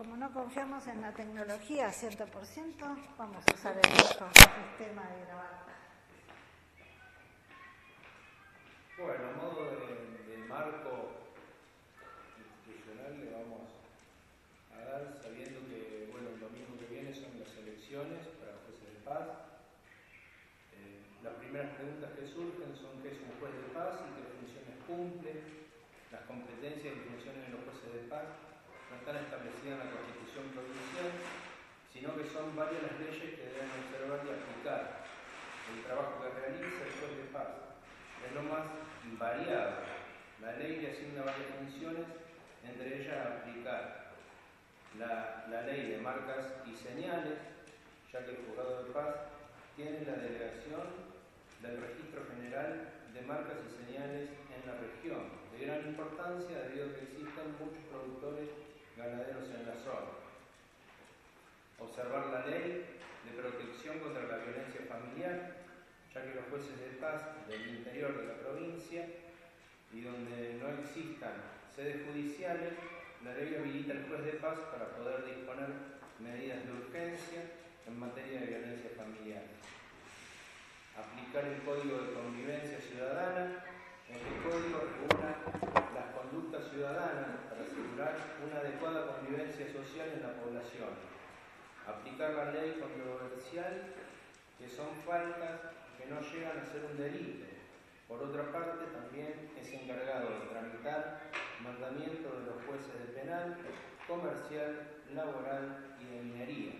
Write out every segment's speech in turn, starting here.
como no confiamos en la tecnología 100%, vamos a usar el nuestro sistema de grabar. Bueno, a modo de, marco institucional le vamos a dar, sabiendo que bueno, el domingo que viene son las elecciones para jueces de paz. Eh, las primeras preguntas que surgen son qué es un juez de paz y qué funciones cumple, las competencias y funciones de los jueces de paz no están establecidas en la Constitución provincial, sino que son varias las leyes que deben observar y aplicar el trabajo que realiza el juez de paz. Es lo más variado. La ley le asigna varias funciones, entre ellas aplicar la, la ley de marcas y señales, ya que el juzgado de paz tiene la delegación del registro general de marcas y señales en la región, de gran importancia debido a que existen muchos productores ganaderos en la zona. Observar la ley de protección contra la violencia familiar, ya que los jueces de paz del interior de la provincia y donde no existan sedes judiciales, la ley habilita al juez de paz para poder disponer medidas de urgencia en materia de violencia familiar. Aplicar el Código de Convivencia Ciudadana este código regula las conductas ciudadanas para asegurar una adecuada convivencia social en la población. Aplicar la ley controversial, que son faltas que no llegan a ser un delito. Por otra parte, también es encargado de tramitar mandamientos de los jueces de penal, comercial, laboral y de minería.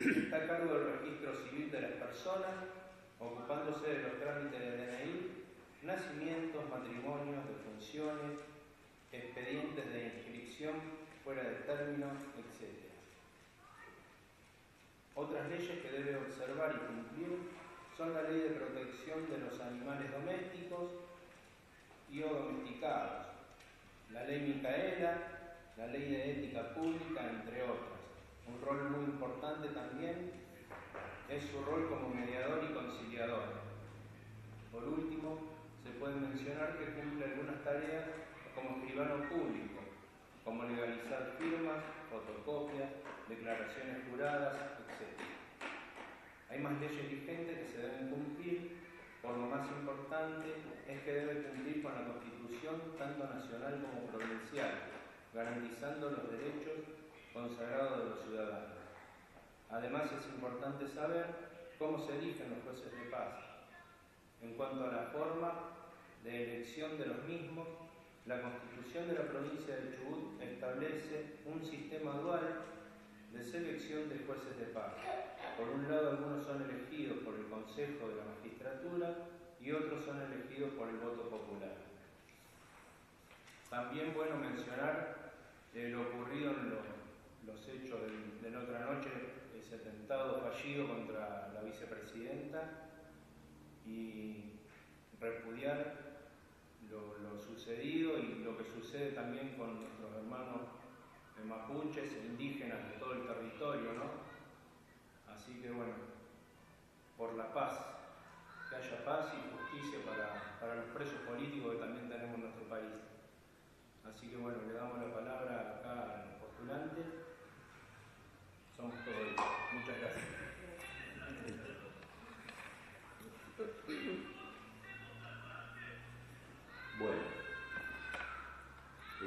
Está a cargo del registro civil de las personas, ocupándose de los trámites de DNI nacimientos, matrimonios, defunciones, expedientes de inscripción fuera de término, etc. Otras leyes que debe observar y cumplir son la ley de protección de los animales domésticos y o domesticados, la ley Micaela, la ley de ética pública, entre otras. Un rol muy importante también es su rol como mediador y conciliador. Por último, puede mencionar que cumple algunas tareas como escribano público, como legalizar firmas, fotocopias, declaraciones juradas, etc. Hay más leyes vigentes que se deben cumplir, por lo más importante es que debe cumplir con la Constitución tanto nacional como provincial, garantizando los derechos consagrados de los ciudadanos. Además es importante saber cómo se eligen los jueces de paz. En cuanto a la forma, de elección de los mismos, la Constitución de la provincia de Chubut establece un sistema dual de selección de jueces de paz. Por un lado, algunos son elegidos por el Consejo de la Magistratura y otros son elegidos por el voto popular. También bueno mencionar lo ocurrido en los, hechos de, de la otra noche, ese atentado fallido contra la vicepresidenta y repudiar lo, sucedido y lo que sucede también con nuestros hermanos mapuches e indígenas de todo el territorio, ¿no? Así que bueno, por la paz, que haya paz y justicia para, para los presos políticos que también tenemos en nuestro país. Así que bueno, le damos la palabra acá a los postulantes. Somos todos. Muchas gracias.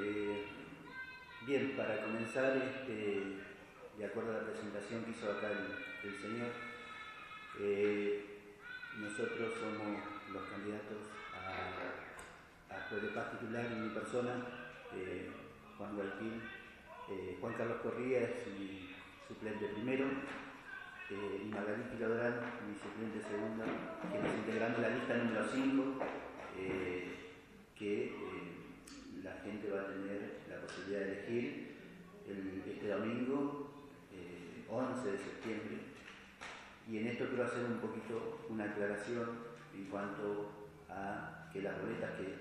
Eh, bien, para comenzar, este, de acuerdo a la presentación que hizo acá el, señor, eh, nosotros somos los candidatos a, a juez de paz titular en mi persona, eh, Juan Gualquín, Juan Carlos Corría es mi suplente primero, y Margarita Lodrán, mi suplente segunda, quienes integrando la lista número 5 que la gente va a tener la posibilidad de elegir este domingo, 11 eh, de septiembre. Y en esto quiero hacer un poquito una aclaración en cuanto a que las boletas que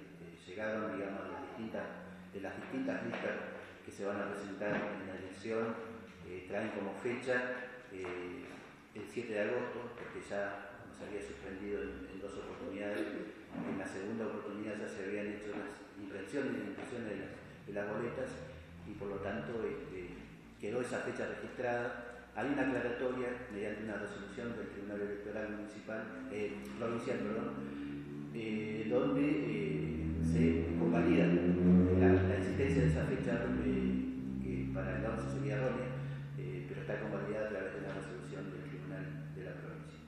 llegaron, digamos, de las, distintas, de las distintas listas que se van a presentar en la elección, eh, traen como fecha el 7 de agosto, porque ya nos había suspendido en dos oportunidades en la segunda oportunidad ya se habían hecho las impresiones y impresiones de las, boletas y por lo tanto este, quedó esa fecha registrada. Hay una aclaratoria mediante una resolución del Tribunal Electoral Municipal, eh, Provincial, eh, donde eh, se convalida la, existencia de esa fecha que para el 11 sería errónea, pero está convalidada a través de una resolución del Tribunal de la Provincia.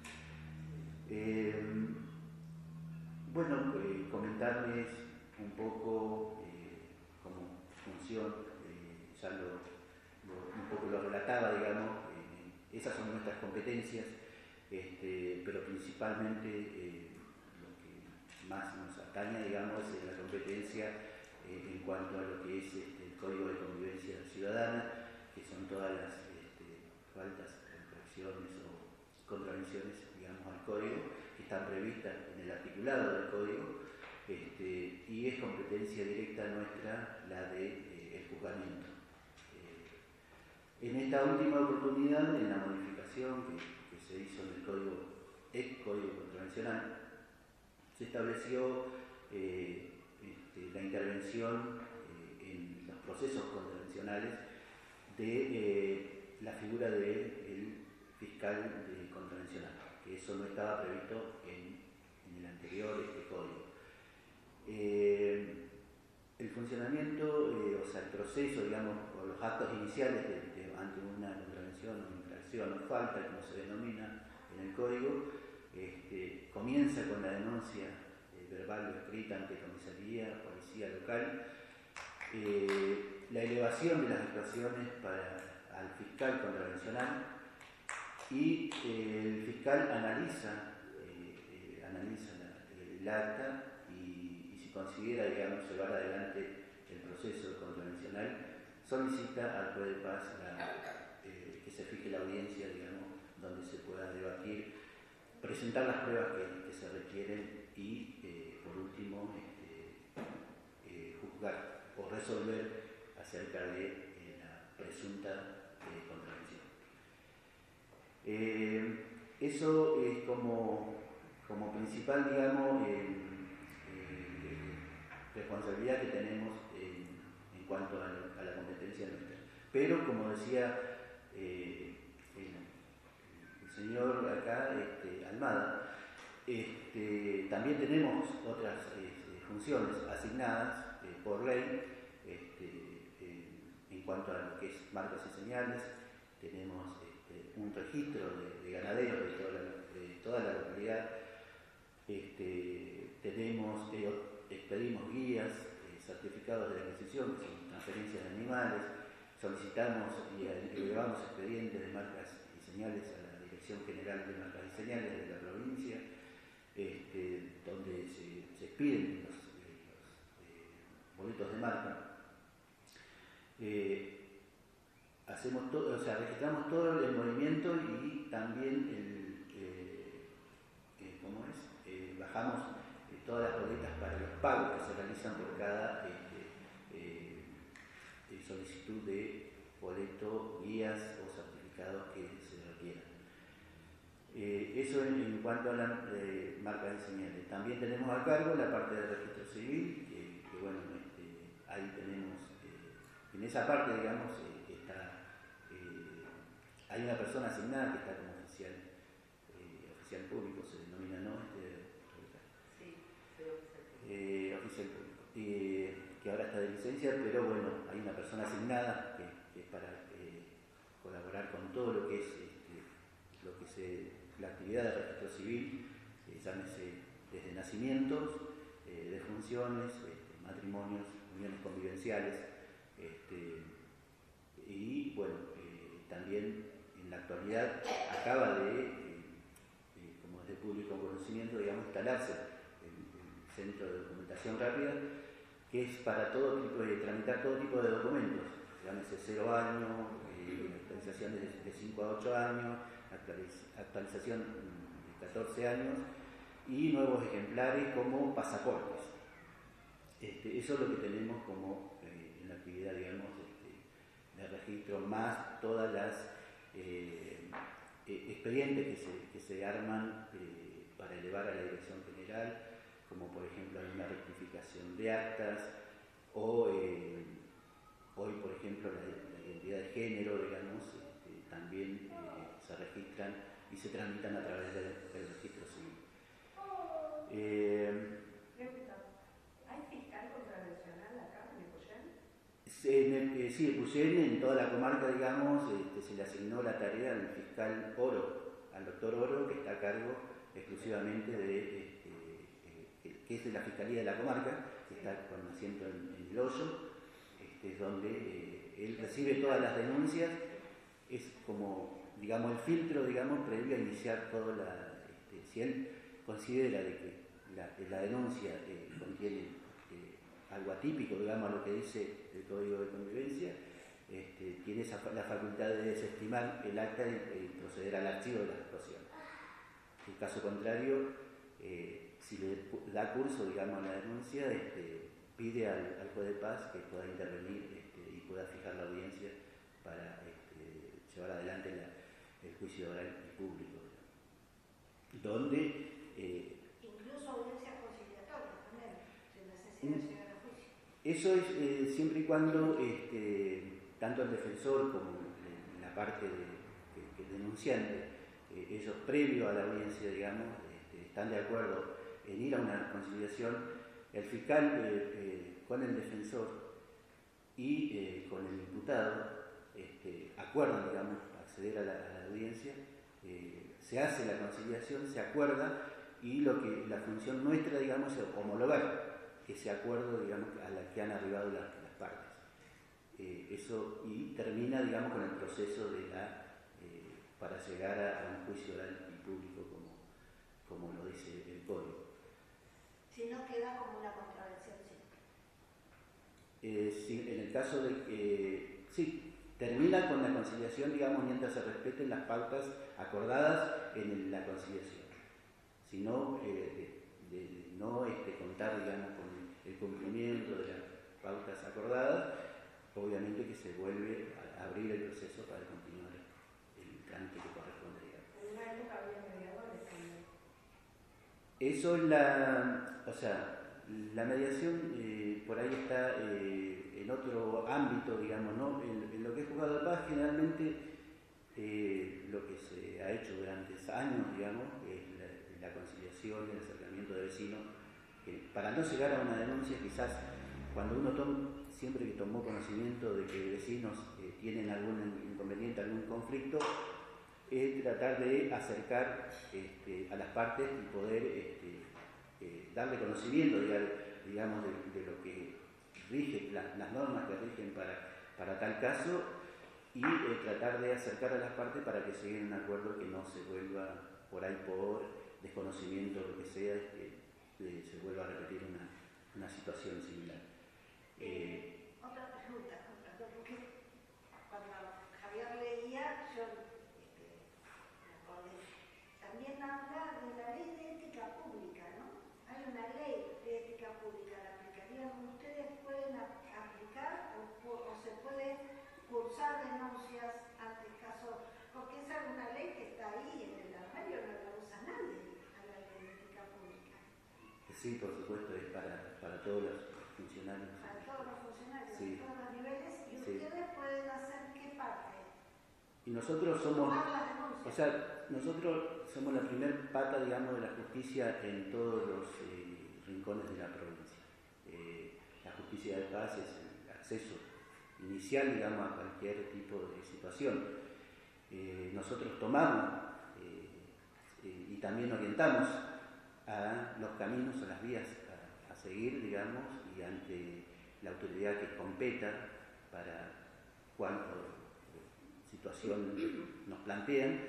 bueno, comentarles un poco cómo funciona, ya lo, un poco lo relataba, digamos, esas son nuestras competencias, este, pero principalmente eh, lo que más nos atañe, digamos, es la competencia eh, en cuanto a lo que es este, el Código de Convivencia Ciudadana, que son todas las este, faltas, infracciones o contravenciones, digamos, al Código, que están previstas en el articulado del Código, y es competencia directa nuestra la de, eh, juzgamiento. En esta última oportunidad, en la modificación que, se hizo en el código, el código contravencional, se estableció eh, este, la intervención eh, en los procesos contravencionales de eh, la figura del fiscal contravencional, que eso no estaba previsto en, el anterior este código. El funcionamiento, o sea, el proceso, digamos, o los actos iniciales ante una contravención o infracción o falta, como se denomina en el código, este, comienza con la denuncia eh, verbal o escrita ante comisaría, policía local, eh, la elevación de las actuaciones para, al fiscal contravencional y eh, el fiscal analiza, analiza el acta considera digamos, llevar adelante el proceso contravencional, solicita al juez de paz eh, que se fije la audiencia, digamos, donde se pueda debatir, presentar las pruebas que, se requieren y, eh, por último, este, eh, juzgar o resolver acerca de la presunta contravención. eso es como, como principal, digamos, responsabilidad que tenemos en, cuanto a, la competencia nuestra. Pero, como decía eh, el, señor acá, este, Almada, este, también tenemos otras este, funciones asignadas eh, por ley en cuanto a lo que es marcas y señales. Tenemos un registro de, ganaderos de toda la, localidad. tenemos, eh, expedimos guías, certificados de adquisición, que son transferencias de animales, solicitamos y elevamos expedientes de marcas y señales a la Dirección General de Marcas y Señales de la provincia, este, donde se, se, expiden los, eh, eh, boletos de marca. Eh, hacemos todo, o sea, registramos todo el movimiento y también el, ¿cómo es? bajamos todas las boletas para los pagos que se realizan por cada solicitud de boleto, guías o certificados que se requieran. Eh, eso en, cuanto a la eh, marca de señales. También tenemos a cargo la parte del registro civil, que, bueno, este, ahí tenemos, eh, en esa parte, digamos, está, hay una persona asignada que está como oficial, oficial público, se denomina, ¿no? Soy oficial público que ahora está de licencia, pero bueno, hay una persona asignada que, es para eh, colaborar con todo lo que es este, lo que se, la actividad de registro civil, eh, llámese desde nacimientos, eh, defunciones, este, matrimonios, uniones convivenciales, este, y bueno, también en la actualidad acaba de, como es de público conocimiento, digamos, instalarse Centro de Documentación Rápida, que es para todo tipo de tramitar todo tipo de documentos, llámese 0 años, eh, actualización de 5 a 8 años, actualización de 14 años y nuevos ejemplares como pasaportes. Este, eso es lo que tenemos como eh, en la actividad, digamos, este, de registro, más todas las eh, e, expedientes que se, que se arman para elevar a la dirección general como por ejemplo hay una rectificación de actas o eh, hoy por ejemplo la, identidad de género, digamos, este, también eh, se registran y se tramitan a través del, registro civil. Eh, ¿Hay fiscal contravencional acá en Epuyén? Eh, sí, Epuyén en toda la comarca, digamos, este, se le asignó la tarea al fiscal Oro, al doctor Oro, que está a cargo exclusivamente de, este, que es de la Fiscalía de la Comarca, que está con asiento en, en el Hoyo, este, es donde él recibe todas las denuncias, es como, digamos, el filtro, digamos, previo a iniciar toda la... Este, si él considera de que la, denuncia eh, contiene eh, algo atípico, digamos, a lo que dice el Código de Convivencia, este, tiene la facultad de desestimar el acta y, proceder al archivo de la situación. En caso contrario, eh, si le da curso, digamos, a la denuncia, este, pide al, al juez de paz que pueda intervenir pueda fijar la audiencia para este, llevar adelante el juicio oral y público. Donde... Eh, Incluso audiencias conciliatorias también, sin necesidad de llegar a juicio. Eso es eh, siempre y cuando este, tanto el defensor como la parte de, denunciante, eh, ellos previo a la audiencia, digamos, este, están de acuerdo en ir a una conciliación, el fiscal con el defensor y eh, con el imputado este, acuerdan, digamos, acceder a la, audiencia, eh, se hace la conciliación, se acuerda y lo que la función nuestra, digamos, es homologar ese acuerdo, digamos, a la que han arribado las, partes. Eh, eso y termina, digamos, con el proceso para llegar a, un juicio oral y público como, como lo dice el código. Si no queda como una contravención eh, en el caso de que, sí, termina con la conciliación, digamos, mientras se respeten las pautas acordadas en la conciliación. Si no, eh, de, no este, contar, digamos, con el cumplimiento de las pautas acordadas, obviamente que se vuelve a abrir el proceso para continuar el trámite que corresponde. Eso es la, o sea, la mediación eh, por ahí está eh, en otro ámbito, digamos, ¿no? En, lo que es jugado de paz, generalmente eh, lo que se ha hecho durante años, digamos, es la, conciliación, el acercamiento de vecinos, para no llegar a una denuncia, quizás cuando uno toma, siempre que tomó conocimiento de que vecinos tienen algún inconveniente, algún conflicto, es tratar de acercar este, a las partes y poder este, eh, darle conocimiento, digamos, de, lo que rige, las normas que rigen para, para tal caso y eh, tratar de acercar a las partes para que se llegue a un acuerdo que no se vuelva por ahí por desconocimiento o lo que sea, que se vuelva a repetir una, una situación similar. Eh, otra pregunta, porque cuando Javier leía, yo este, también de la ley de ética pública, ¿no? hay una ley de ética pública, ¿la aplicarían ustedes? ¿Pueden aplicar o, se puede cursar denuncias ante el caso? Porque esa es una ley que está ahí en el armario, no la usa nadie a la ley de ética pública. Sí, por supuesto, es para, para todos los funcionarios. Para todos los funcionarios, de todos los niveles, y ustedes pueden hacer qué parte. Y nosotros somos, o sea, nosotros somos la primer pata, digamos, de la justicia en todos los eh, rincones de la provincia. Eh, la justicia de paz es el acceso inicial, digamos, a cualquier tipo de situación. Eh, nosotros tomamos y también orientamos a los caminos, a las vías a, seguir, digamos, y ante la autoridad que competa para cuando situación nos plantean,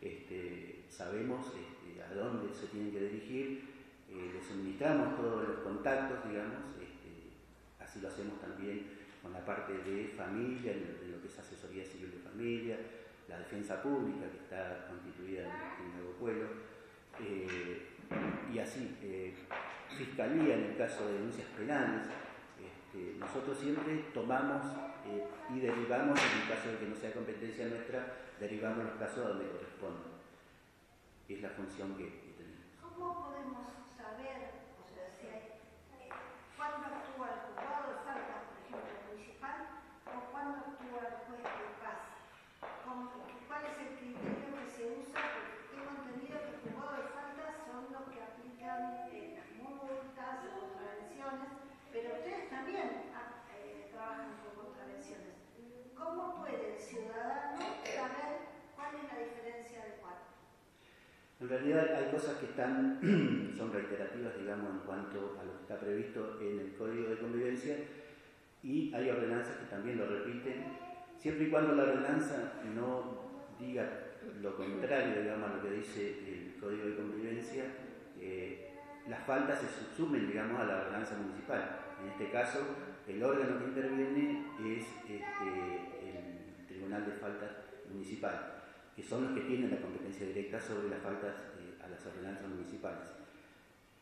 este, sabemos este, a dónde se tienen que dirigir, eh, les suministramos todos los contactos, digamos, este, así lo hacemos también con la parte de familia, de lo que es asesoría civil de familia, la defensa pública que está constituida en, el Nuevo Pueblo, eh, y así, eh, fiscalía en el caso de denuncias penales, nosotros siempre tomamos eh, y derivamos, en el caso de que no sea competencia nuestra, derivamos los casos donde corresponde. Es la función que, tenemos. ¿Cómo podemos saber, o sea, si hay, eh, cuándo actúa el juzgado de Salta, por ejemplo, municipal, o cuándo actúa el juez de paz? ¿Cuál es el criterio que se usa? Porque tengo entendido que el juzgado de Salta son los que aplican eh, las multas o las prevenciones pero ustedes también ah, eh, trabajan con contravenciones. ¿Cómo puede el ciudadano saber cuál es la diferencia del cuarto? En realidad hay cosas que están, son reiterativas, digamos, en cuanto a lo que está previsto en el Código de Convivencia y hay ordenanzas que también lo repiten, siempre y cuando la ordenanza no diga lo contrario, digamos, a lo que dice el Código de Convivencia, eh, las faltas se subsumen, digamos, a la ordenanza municipal. En este caso, el órgano que interviene es este, el Tribunal de Faltas Municipal, que son los que tienen la competencia directa sobre las faltas eh, a las ordenanzas municipales.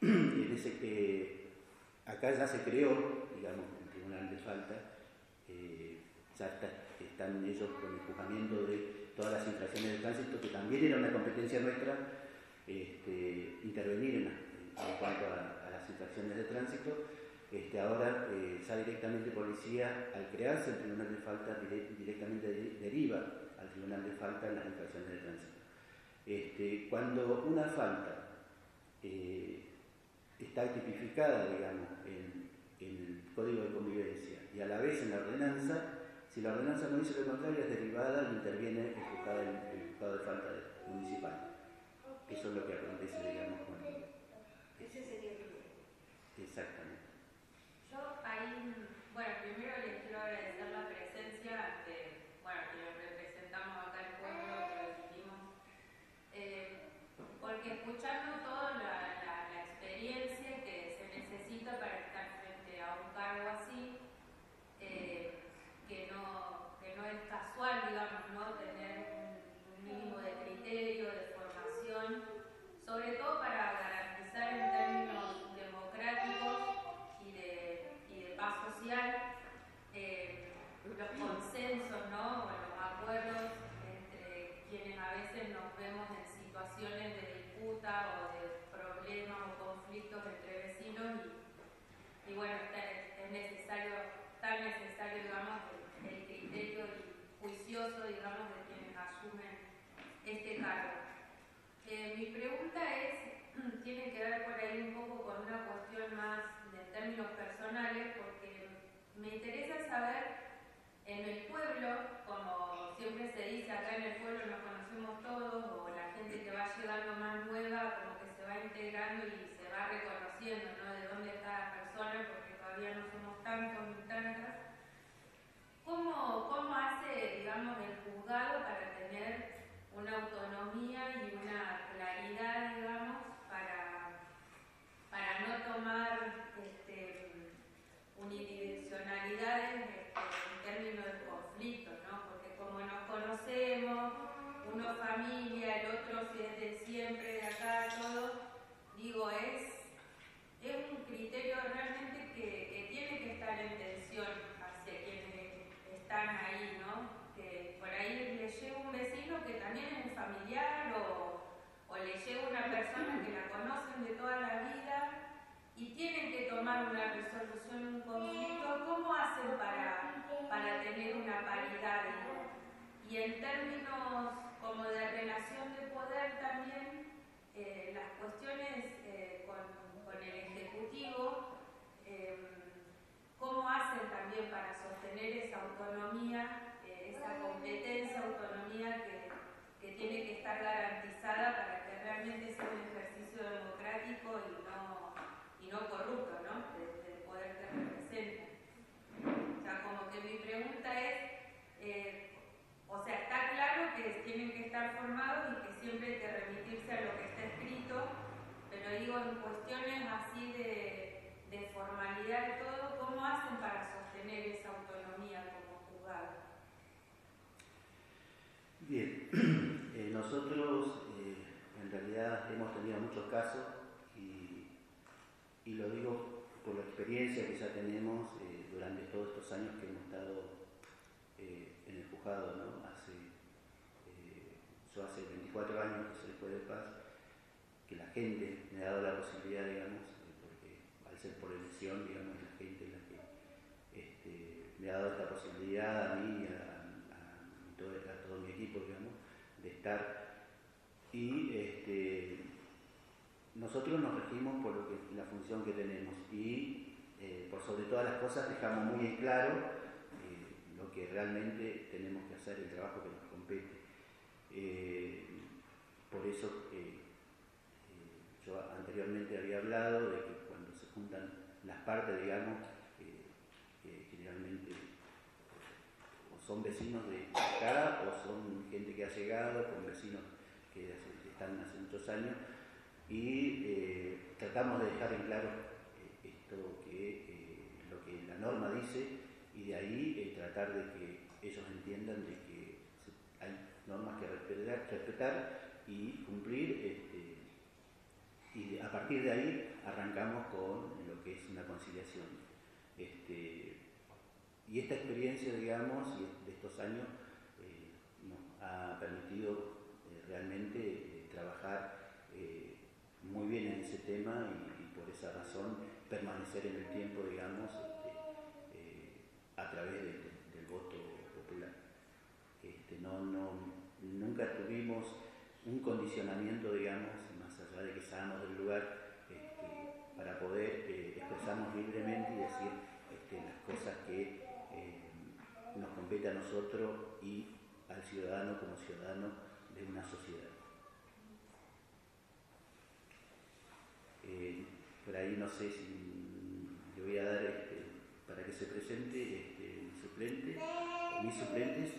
Eh, acá ya se creó, digamos, el Tribunal de Faltas, ya están ellos con el juzgamiento de todas las infracciones de tránsito, que también era una competencia nuestra este, intervenir en, cuanto a, las infracciones de tránsito. Este, ahora eh, ya directamente policía, al crearse el tribunal de falta, directamente deriva al tribunal de falta en las infracciones de tránsito. Este, cuando una falta eh, está tipificada, digamos, en, el código de convivencia y a la vez en la ordenanza, si la ordenanza no dice lo contrario, es derivada y interviene el juzgado, de falta municipal. Eso es lo que acontece, digamos, con Ese sería el Exactamente. Yo ahí, bueno, primero les quiero agradecer la presencia ante, bueno, quienes representamos acá el pueblo, que lo vivimos, eh, porque escuchando toda la, la, la experiencia que se necesita para estar frente a un cargo así, es casual, digamos, ¿no? tener un, mínimo de criterio, de formación, sobre todo para garantizar en términos democráticos y de, y de paz social eh, los consensos ¿no? o los acuerdos entre quienes a veces nos vemos en situaciones de disputa o de problemas o conflictos entre vecinos y, y bueno, es necesario, tan necesario, digamos, el criterio juicioso, digamos, de quienes asumen este cargo. Eh, mi pregunta es, tiene que ver por ahí un poco con una cuestión más de términos personales, porque me interesa saber en el pueblo, como siempre se dice, acá en el pueblo nos conocemos todos, o la gente que va llegando más nueva, como que se va integrando y se va reconociendo, ¿no? De dónde está la persona, porque todavía no somos tantos ni tantas. ¿Cómo, ¿Cómo hace, digamos, el juzgado para tener una autonomía y una claridad, digamos, para, para no tomar este, unidireccionalidades en términos de conflicto, ¿no? Porque como nos conocemos, uno familia, el otro si es de siempre, de acá, todo, digo, es, es un criterio realmente que, tiene que estar en tensión están ahí, ¿no? Ahí le llega un vecino que también es un familiar o, le llega una persona que la conocen de toda la vida y tienen que tomar una resolución, un conflicto, ¿cómo hacen para, para tener una paridad? Y en términos como de relación de poder también, eh, las cuestiones eh, con, con, el Ejecutivo, eh, cómo hacen también para sostener esa autonomía, esa competencia, autonomía que, tiene que estar garantizada para que realmente sea un ejercicio democrático y no, y no corrupto, ¿no? Del poder que representa. O sea, como que mi pregunta es, eh, o sea, está claro que tienen que estar formados y que siempre hay que remitirse a lo que está escrito, pero digo, en cuestiones así de de formalidad y todo, ¿cómo hacen para sostener esa autonomía como juzgado? Bien, eh, nosotros eh, en realidad hemos tenido muchos casos y, y, lo digo por la experiencia que ya tenemos eh, durante todos estos años que hemos estado en el juzgado, ¿no? Hace, yo hace 24 años que soy juez de paz, que la gente me ha dado la posibilidad, digamos, ser por elección, digamos, la gente la que este, me ha dado esta posibilidad a mí y a, todo, mi equipo, digamos, de estar. Y este, nosotros nos regimos por lo que, la función que tenemos y eh, por sobre todas las cosas dejamos muy en claro eh, lo que realmente tenemos que hacer, el trabajo que nos compete. Eh, por eso yo anteriormente había hablado de que cuando se juntan las partes, digamos, eh, generalmente son vecinos de acá o son gente que ha llegado con vecinos que están hace muchos años y eh, tratamos de dejar en claro eh, esto que lo que la norma dice y de ahí tratar de que ellos entiendan de que hay normas que respetar, respetar y cumplir este, y a partir de ahí arrancamos con lo que es una conciliación. Este, y esta experiencia, digamos, de estos años eh, nos ha permitido eh, realmente eh, trabajar muy bien en ese tema y, por esa razón permanecer en el tiempo, digamos, este, a través del voto popular. Este, no, no, nunca tuvimos un condicionamiento, digamos, más allá de que salgamos del lugar, este, para poder expresarnos libremente y decir las cosas que a nosotros y al ciudadano como ciudadano de una sociedad. Eh, por ahí no sé si le voy a dar este, para que se presente mi suplente mis suplentes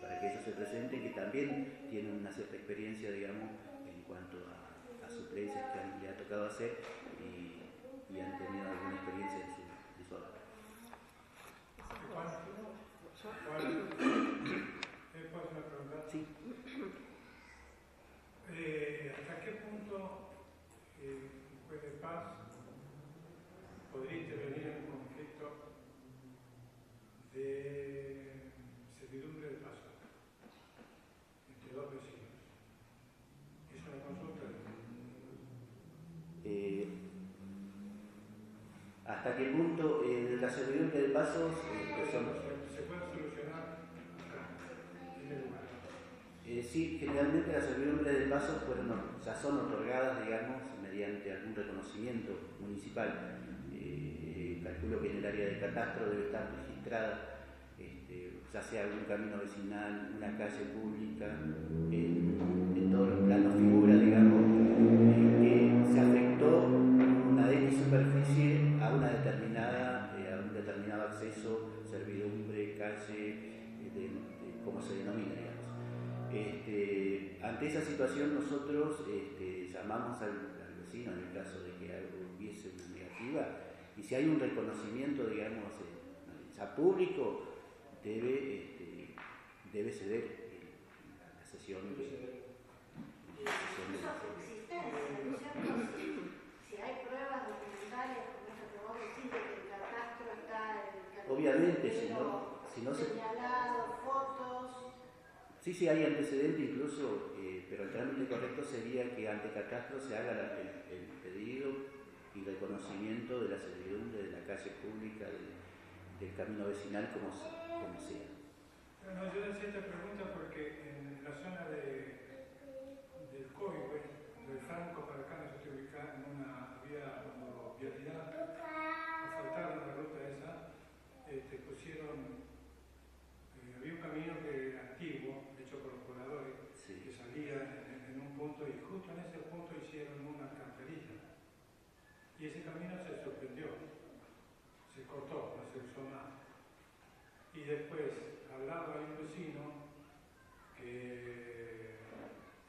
para que ellos se presenten, que también tienen una cierta experiencia, digamos, en cuanto a, a suplencias que han, le ha tocado hacer y, y, han tenido alguna experiencia en su, en su Sí. Eh, ¿Hasta qué punto eh, juez de paz podría intervenir en un conflicto de servidumbre de paso? Eh, ¿Hasta qué punto la servidumbre de pasos sí, generalmente las servidumbre de pasos fueron, ya son otorgadas, digamos, mediante algún reconocimiento municipal. Eh, calculo que en el área de catastro debe estar registrada ya sea algún camino vecinal, una calle pública, en, todos los planos figura, digamos, que se afectó una X superficie a una determinada, eh, a un determinado acceso, servidumbre, calle, eh, de, como se denomina. Este, ante esa situación nosotros este, llamamos al, al, vecino en el caso de que algo hubiese una negativa y si hay un reconocimiento, digamos, ya público, debe, este, debe ceder la, la sesión. Debe ceder. Y incluso existencia, si hay pruebas documentales, como eso que vos decís, de que el catastro está el Obviamente, si no, si no se... Sí, sí, hay antecedente incluso, eh, pero el trámite correcto sería que ante catastro se haga el, pedido y reconocimiento de la servidumbre de la calle pública, del, camino vecinal, como como sea. No, yo decía esta pregunta porque en la zona de, del Coihue, del Franco para acá, nos estoy ubicando en una vía, cuando vialidad, asfaltaron la ruta esa, este, pusieron, eh, había un camino que antiguo, hecho por los pobladores, en, un punto y justo en ese punto hicieron una alcantarilla. Y ese camino se suspendió, se cortó, no se usó más. Y después, al lado hay un vecino que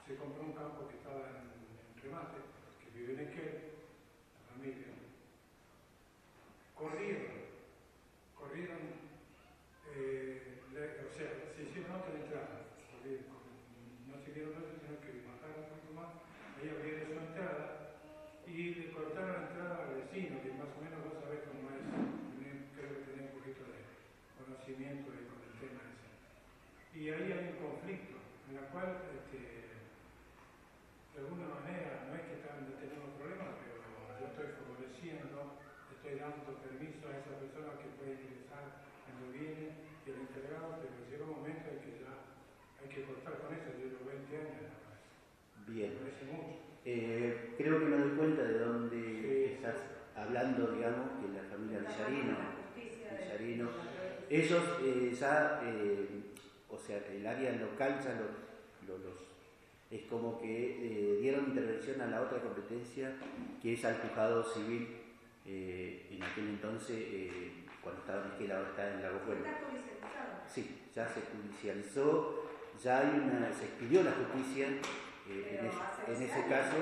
se compró un campo que estaba en, remate, que vive en Equel, la familia. Corrieron, eh, le, o sea, se hicieron otra entrada, corrieron, no siguieron eso, sino que mataron un poco más, ahí abrieron su entrada y le cortaron la entrada al vecino, que más o menos vos sabés cómo es, creo que tenía un poquito de conocimiento de, con el tema ese. Y ahí hay un conflicto en la cual, este, de alguna manera, no es que están, tenemos problemas, pero yo estoy favoreciendo, estoy dando permiso a esa persona que puede ingresar cuando viene y el encargado, pero llega un momento en que ya hay que cortar con eso, yo llevo 20 años en la casa. Bien. Me parece mucho. Eh, creo que me doy cuenta de dónde sí. estás hablando, digamos, que la familia Villarino, Villarino ellos eh, ya, eh, o sea, el área local ya lo, lo, los, es como que eh, dieron intervención a la otra competencia que es al juzgado civil eh, en aquel entonces, eh, cuando estaba en Esquela, ahora está en Lago Pueblo. Está judicializado. Sí, ya se judicializó, ya hay una, se expidió la justicia eh, en, ese- en caso,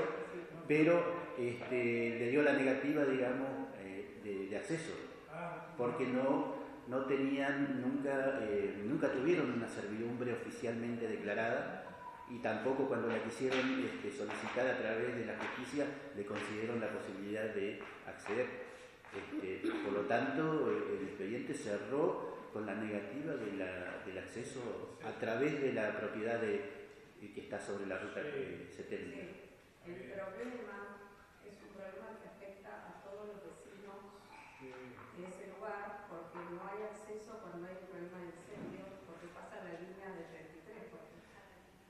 pero este, le dio la negativa, digamos, eh, de, de acceso, Ah, porque no, no tenían, nunca, eh, nunca tuvieron una servidumbre oficialmente declarada y tampoco cuando la quisieron este, solicitar a través de la justicia le concedieron la posibilidad de acceder. Este, por lo tanto, el, el expediente cerró con la negativa de la- del acceso a través de la propiedad de, que está sobre la ruta eh, 70. Sí, el problema es un problema que afecta a todos los vecinos de ese lugar porque no hay acceso cuando hay un problema de incendio porque pasa la línea de 33. por ejemplo.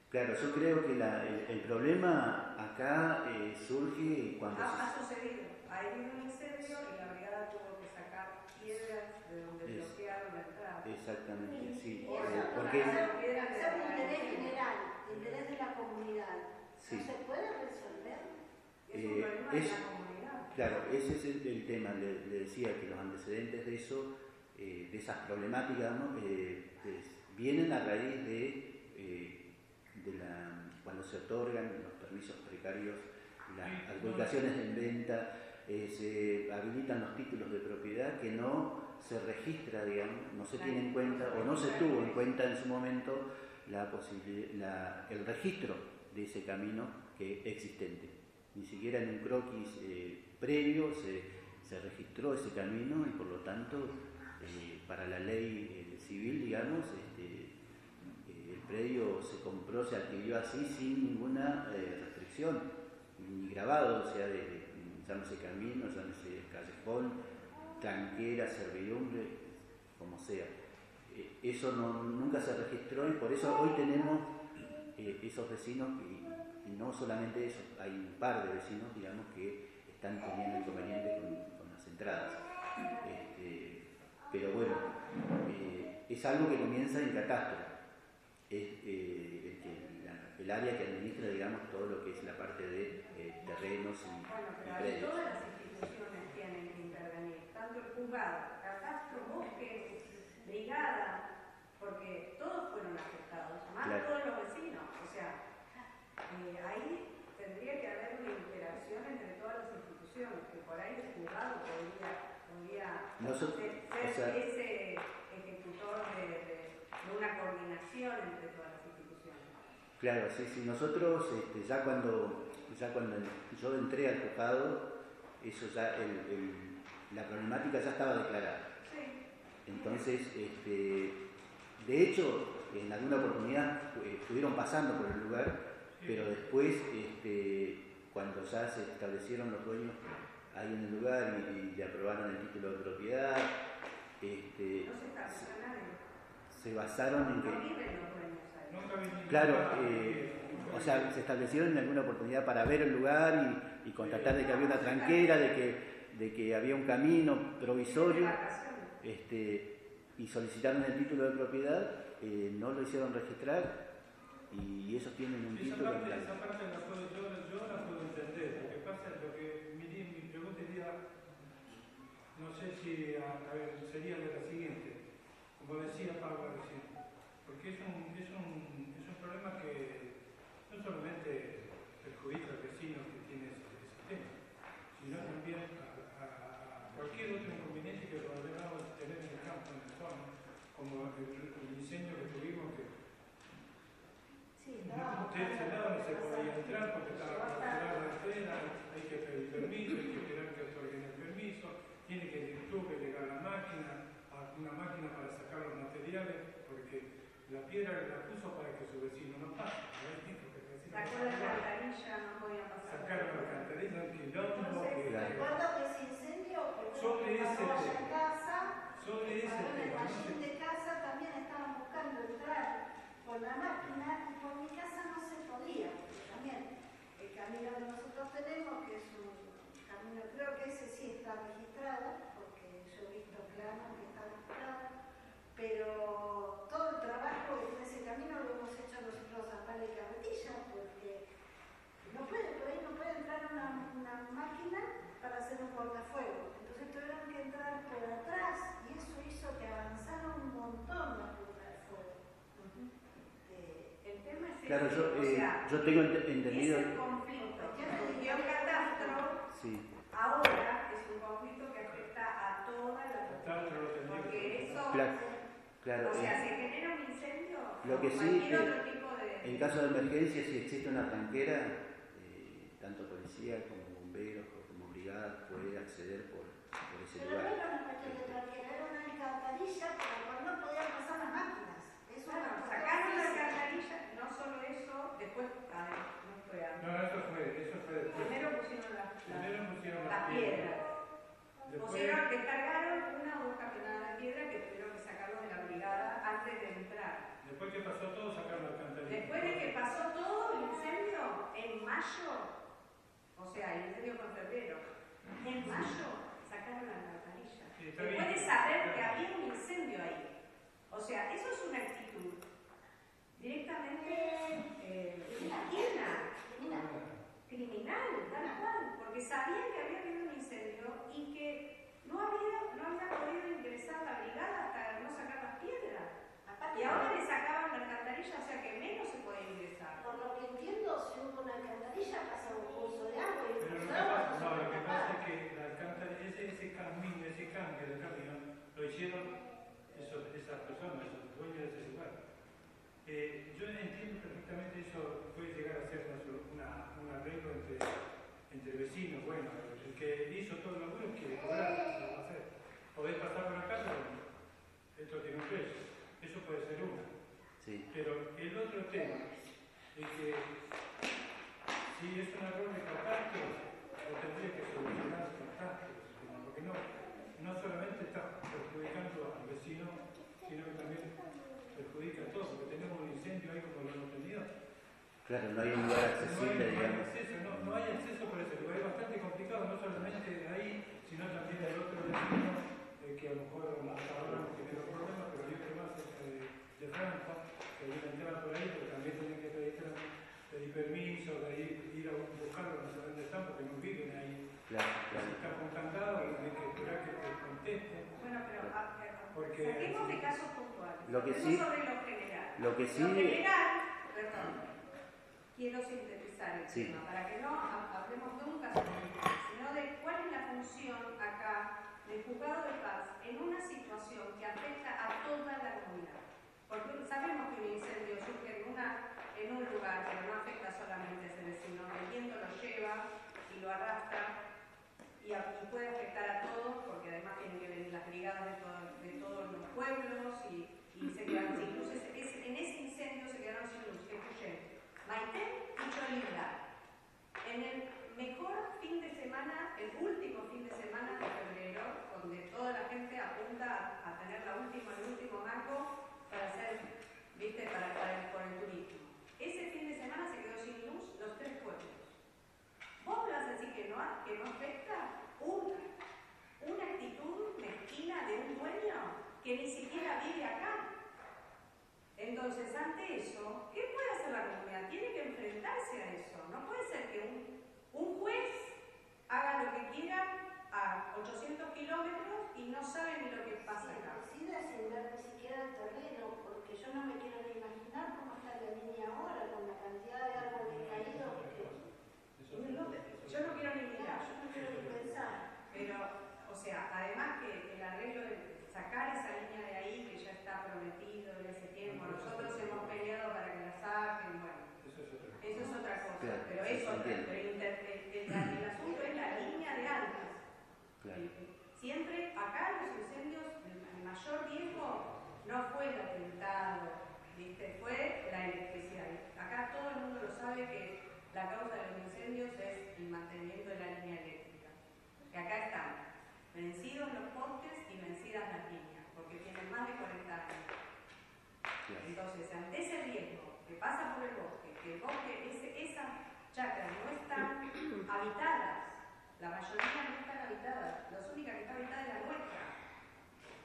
Claro, yo creo que la- el, el problema acá eh, surge cuando Ha, se- ha sucedido, ha habido un incendio y la brigada tuvo que sacar piedras de donde Es- bloquearon la entrada. Exactamente, sí. Y eh, porque piedras de la general, interés de la comunidad, Sí. ¿no se puede resolver? Es un eh, problema de la comunidad. Claro, ese es el, el tema. Le, le decía que los antecedentes de eso, eh, de esas problemáticas, ¿no? Eh, vienen a raíz de, eh, de la, cuando se otorgan los permisos precarios, las adjudicaciones en venta, eh, se habilitan los títulos de propiedad que no se registra, digamos, no se tiene en cuenta o no se tuvo en cuenta en su momento la la- el registro de ese camino que existente. Ni siquiera en un croquis eh, previo se, se registró ese camino y por lo tanto eh, para la ley eh, civil, digamos, este, el predio se compró, se adquirió así sin ninguna restricción, ni grabado, o sea, de, de- llámese camino, llámese callejón, tranquera, servidumbre, como sea. Eh, eso no- nunca se registró y por eso hoy tenemos eh, esos vecinos y, y no solamente eso, hay un par de vecinos, digamos, que están teniendo inconvenientes con, con las entradas. Este, pero bueno, eh, es algo que comienza en catastro. Es eh, el, que- la- el área que administra, digamos, todo lo que es la parte de terrenos y, Bueno, y pero ahí predios. todas las instituciones tienen que intervenir, tanto el juzgado, catastro, bosque, brigada, porque todos fueron afectados, más Claro. todos los vecinos. O sea, eh, ahí tendría que haber una interacción entre todas las instituciones, que por ahí el juzgado podría, podría ser, o ser sea- ese ejecutor de, de- de una coordinación entre todas las instituciones. Claro, sí, sí. Nosotros este, ya cuando ya cuando yo entré al juzgado, eso ya el- el- la problemática ya estaba declarada. Entonces, este, de hecho, en alguna oportunidad eh, estuvieron pasando por el lugar, pero después, este, cuando ya se establecieron los dueños ahí en el lugar y, y le aprobaron el título de propiedad, este, No se se basaron en que Claro, eh, o sea, se establecieron en alguna oportunidad para ver el lugar y, y constatar de que había una tranquera, de que, de que había un camino provisorio. Este, y solicitaron el título de propiedad, eh, no lo hicieron registrar y esos tienen un Esa título en parte, esa parte la puedo, yo, yo la puedo entender. Lo que pasa es lo que mi, mi pregunta sería, no sé si a, ver, sería de la siguiente, como decía Pablo recién, porque es un, es un, es un problema que no solamente perjudica al vecino que tiene ese, ese tema, sino también a, a- a cualquier otro inconveniente que podamos tener en el campo, en la zona, como el, el incendio que tuvimos que Sí, no, ese lado no se podía entrar porque estaba clausurada la antena, hay que pedir permiso, hay que esperar que otorguen el permiso, tiene que tuvo que llegar la máquina, a una máquina para sacar los materiales, porque la piedra la puso para que su vecino no pase. el Sacó no la alcantarilla, no podía pasar. Sacaron la alcantarilla, que- Claro. Recuerdo que incendio que Sobre ese allá tema. en casa, sobre en el jardín de casa también estaban buscando entrar con la máquina y por mi casa no se podía, porque también el camino que nosotros tenemos, que es un camino, creo que ese sí está registrado, porque yo he visto planos que está registrado, pero todo el trabajo tiene ese camino lo hemos hecho nosotros a pala y carretilla, porque Claro, yo, O eh, sea, yo tengo ente- entendido. Ese conflicto que surgió en Catastro Sí, ahora es un conflicto que afecta a toda la tenía Porque que- eso, Claro, claro. o sea, eh, se genera un incendio Lo que o sí, cualquier eh, otro tipo de... En caso de emergencia, si existe una tranquera, eh, tanto policía como bomberos o como brigada puede acceder por, por ese Pero no lugar. era una cuestión de tranquera, era una alcantarilla por la cual no podían pasar las máquinas. Eso Bueno, era sacaron la física. alcantarilla, no solo eso, después, a ver, no fue No, antes. eso fue, eso fue después. Primero pusieron las, Primero pusieron las las piedras. Después, Pusieron, descargaron una o dos camionadas de piedra que tuvieron que sacarlo de la brigada antes de entrar. después que pasó todo, sacaron la alcantarilla. Después de que pasó todo el incendio, en mayo, o sea, el incendio en febrero, en mayo sacaron la alcantarilla. Sí, Después de saber que había un incendio ahí. O sea, eso es una actitud directamente eh, mezquina, criminal, tal cual, porque sabían que había habido un incendio y que no había, no había podido ingresar la brigada hasta no sacar las piedras. Aparte, Y ahora le sacaban la alcantarilla, o sea que menos se puede ingresar. por lo que entiendo, si hubo una alcantarilla pasa un curso de agua y Pero lo que pasa, no lo que pasa es que la alcantarilla, ese, ese camino, ese cambio de camión, lo hicieron esos, esas personas, esos dueños de ese. Eh, yo entiendo perfectamente eso, puede llegar a ser una, un arreglo entre, entre vecinos, bueno, el que hizo todo el laburo quiere cobrar, lo va a hacer. Podés pasar por acá, pero esto tiene un precio. Eso puede ser uno. Sí, Pero el otro tema es que si es un error de catastro, lo tendría que solucionar catastro, porque no, no solamente está perjudicando al vecino, sino que también perjudica a todos, porque tenemos un incendio ahí como lo hemos tenido. claro, no hay un lugar No hay, accesible, no hay digamos. acceso, no, no hay acceso por ese lugar, es bastante complicado, no solamente ahí, sino también el otro vecino, eh, que a lo mejor hasta ahora hemos tenido problemas, pero hay otro más eh, de Franco, que hay una entrada por ahí, pero también tienen que pedir, pedir permiso, de ir, ir a buscarlo, no sé dónde están, porque no viven ahí. Claro, Si claro. están con candado y tienen que esperar que te contesten. Bueno, pero a, a- Porque- saquemos de casos puntuales. Lo que Hablemos sí- sobre lo general. Lo que sí, Lo general, perdón, quiero sintetizar el Sí. tema, para que no ha- hablemos de un caso puntual, sino de cuál es la función acá del juzgado de paz en una situación que afecta a toda la comunidad. Porque sabemos que un incendio surge en, una, en un lugar, pero no afecta solamente a ese vecino, el viento lo lleva y lo arrastra y, puede afectar a todos, porque además tienen que venir las brigadas de, todo- de todos los pueblos y, se quedaron sin luz. En ese incendio se quedaron sin luz. Escuchen, Maite y Cholila. En el mejor fin de semana, el último fin de semana de febrero, donde toda la gente apunta a, a tener la última, el último marco para hacer, viste, para, para el- por el turismo. Ese fin de semana se quedó sin luz los tres pueblos. ¿Vos me vas a decir que no, que no afecta una, una actitud mezquina de un dueño que ni siquiera vive acá? Entonces, ante eso, ¿qué puede hacer la comunidad? Tiene que enfrentarse a eso. No puede ser que un, un juez haga lo que quiera a 800 kilómetros y no sabe ni lo que pasa acá. Decida sin ver ni siquiera el terreno, porque yo no me quiero ni imaginar cómo está la línea ahora con la cantidad de árboles caídos. que- No, yo no quiero ni mirar. Yo no quiero ni pensar. Pero, o sea, además que el arreglo de sacar esa línea de ahí, que ya está prometido en ese tiempo, nosotros hemos peleado para que la saquen, bueno, eso es otra cosa. eso es otra cosa, Claro, pero eso, pero el, el- el asunto es la línea de antes. claro. Siempre acá los incendios, el mayor riesgo no fue el atentado, ¿viste? fue la electricidad. Acá todo el mundo lo sabe que la causa de los incendios es el mantenimiento de la línea eléctrica. Que acá estamos, vencidos los postes y vencidas las líneas, porque tienen más de 40 años. Entonces, ante ese riesgo que pasa por el bosque, que el bosque, ese- esas chacras no están habitadas, la mayoría no están habitadas, la única que está habitada es la nuestra.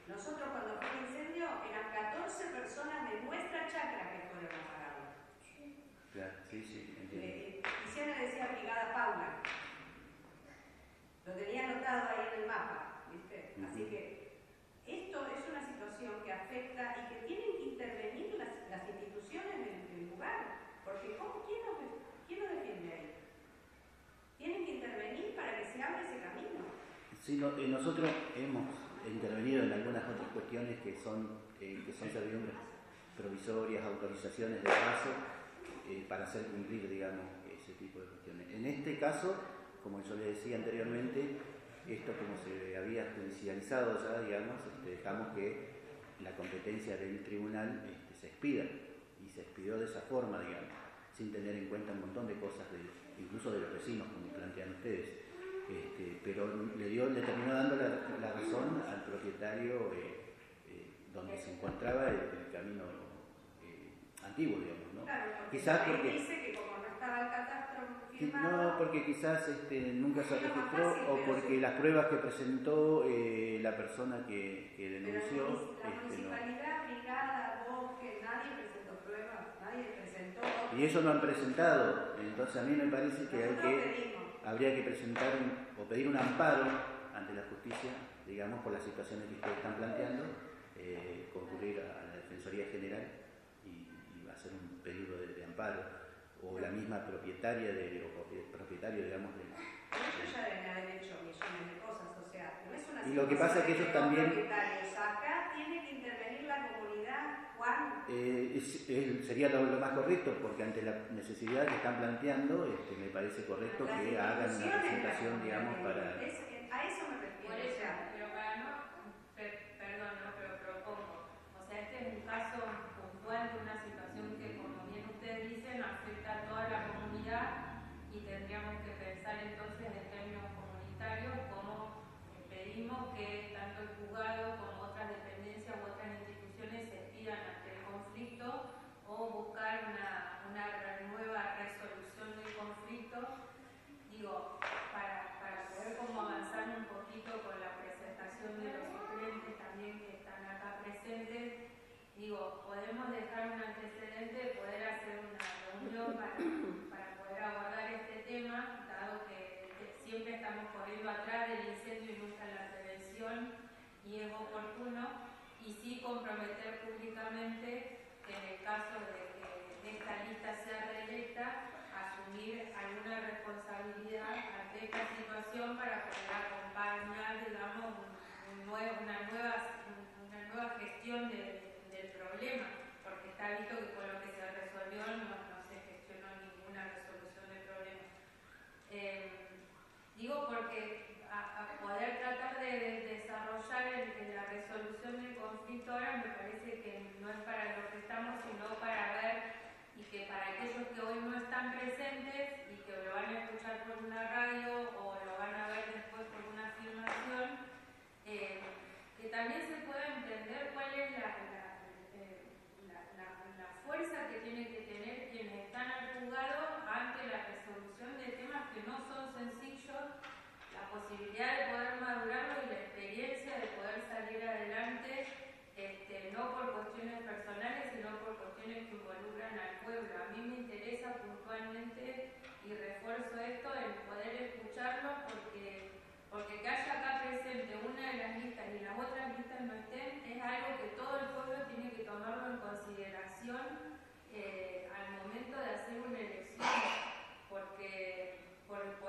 Nosotros cuando fue el incendio eran 14 personas de nuestra chacra que fueron apagadas. Claro, sí, sí, decía Brigada Paula. Lo tenía anotado ahí en el mapa, ¿viste? Así que esto es una situación que afecta y que tienen que intervenir las, instituciones del, lugar, porque ¿cómo, quién, lo, quién, lo, defiende ahí? Tienen que intervenir para que se abra ese camino. Sí, eh, nosotros hemos intervenido en algunas otras cuestiones que son, eh, que son servidumbres provisorias, autorizaciones de paso, eh, para hacer cumplir, digamos, tipo de cuestiones. En este caso, como yo le decía anteriormente, esto como se había judicializado ya, digamos, este, dejamos que la competencia del tribunal este, se expida, y se expidió de esa forma, digamos, sin tener en cuenta un montón de cosas, incluso de los vecinos, como plantean ustedes. Este, pero le, dio, terminó dando la, razón al propietario eh, eh, donde se encontraba el camino antiguo, digamos, ¿no? Claro, porque quizás porque dice que como no estaba el catastro no, porque quizás este, nunca se registró o porque las pruebas que presentó eh, la persona que, que denunció. Pero la este, municipalidad, brigada, que nadie presentó pruebas, nadie presentó. Y ellos no han presentado, entonces a mí me parece que, hay que habría que presentar o pedir un amparo ante la justicia, digamos, por las situaciones que ustedes están planteando, eh, concurrir a la Defensoría General un pedido de, amparo, o la misma propietaria de, o propietario, digamos, de... Ellos ya deben haber hecho millones de cosas, o sea, no es una Y lo que pasa es que ellos también... Acá tiene que intervenir la comunidad, Juan. Eh, sería lo, más correcto, porque ante la necesidad que están planteando, este, me parece correcto que hagan una presentación, digamos, para... a eso me refiero. Por eso, pero para no, perdón, no, pero propongo, o sea, este es un caso puntual de una y tendríamos que pensar entonces en términos comunitarios cómo pedimos que tanto el juzgado como otras dependencias u otras instituciones se pidan ante el conflicto o buscar una, una nueva resolución del conflicto. Digo, para, para poder como avanzar un poquito con la presentación de los suplentes también que están acá presentes, digo, podemos dejar un antecedente de poder hacer una reunión para abordar este tema, dado que, siempre estamos corriendo atrás del incendio y nunca la prevención, y es oportuno, y sí comprometer públicamente en el caso de que esta lista sea reelecta, asumir alguna responsabilidad ante esta situación para poder acompañar, digamos, una, nueva, una nueva gestión del problema, porque está visto que con lo que se resolvió no Eh, digo porque a, poder tratar de, desarrollar la resolución del conflicto ahora me parece que no es para lo que estamos, sino para ver y que para aquellos que hoy no están presentes y que lo van a escuchar por una radio o lo van a ver después por una filmación, eh, que también se pueda entender cuál es la, eh, la fuerza que tienen que tener quienes están al juzgado ante la resolución de temas que no son sencillos, posibilidad de poder madurarlo y la experiencia de poder salir adelante, este, no por cuestiones personales, sino por cuestiones que involucran al pueblo. A mí me interesa puntualmente y refuerzo esto, el poder escucharlo porque porque que haya acá presente una de las listas y las otras listas no estén, es algo que todo el pueblo tiene que tomarlo en consideración eh, al momento de hacer una elección,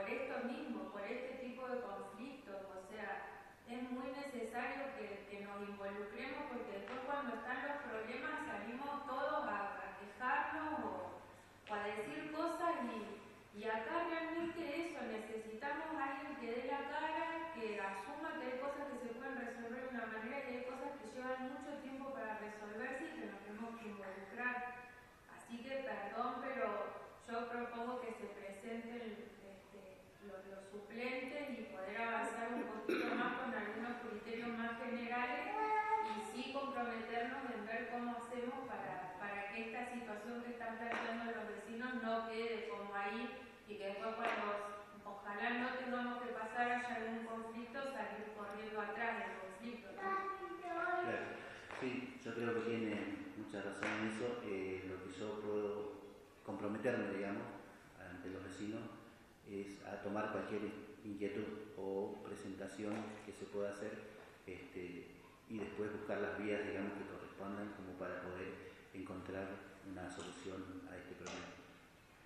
por, esto mismo, por este tipo de conflictos, o sea, es muy necesario que, nos involucremos porque después cuando están los problemas salimos todos a, quejarnos o, a decir cosas y y acá realmente eso, necesitamos a alguien que dé la cara, que asuma que hay cosas que se pueden resolver de una manera y hay cosas que llevan mucho tiempo para resolverse y que nos tenemos que involucrar. Así que perdón, pero yo propongo que se presenten este, los, suplentes y poder avanzar un poquito más con algunos criterios más generales y sí comprometernos en ver cómo hacemos para, para que esta situación que están planteando los vecinos no quede como ahí y que después cuando ojalá no tengamos que pasar haya algún conflicto, salir corriendo atrás del conflicto. Sí, yo creo que tiene mucha razón en eso. Eh, lo que yo puedo comprometerme, digamos, ante los vecinos es a tomar cualquier inquietud o presentación que se pueda hacer este, y después buscar las vías, digamos, que correspondan como para poder encontrar una solución a este problema.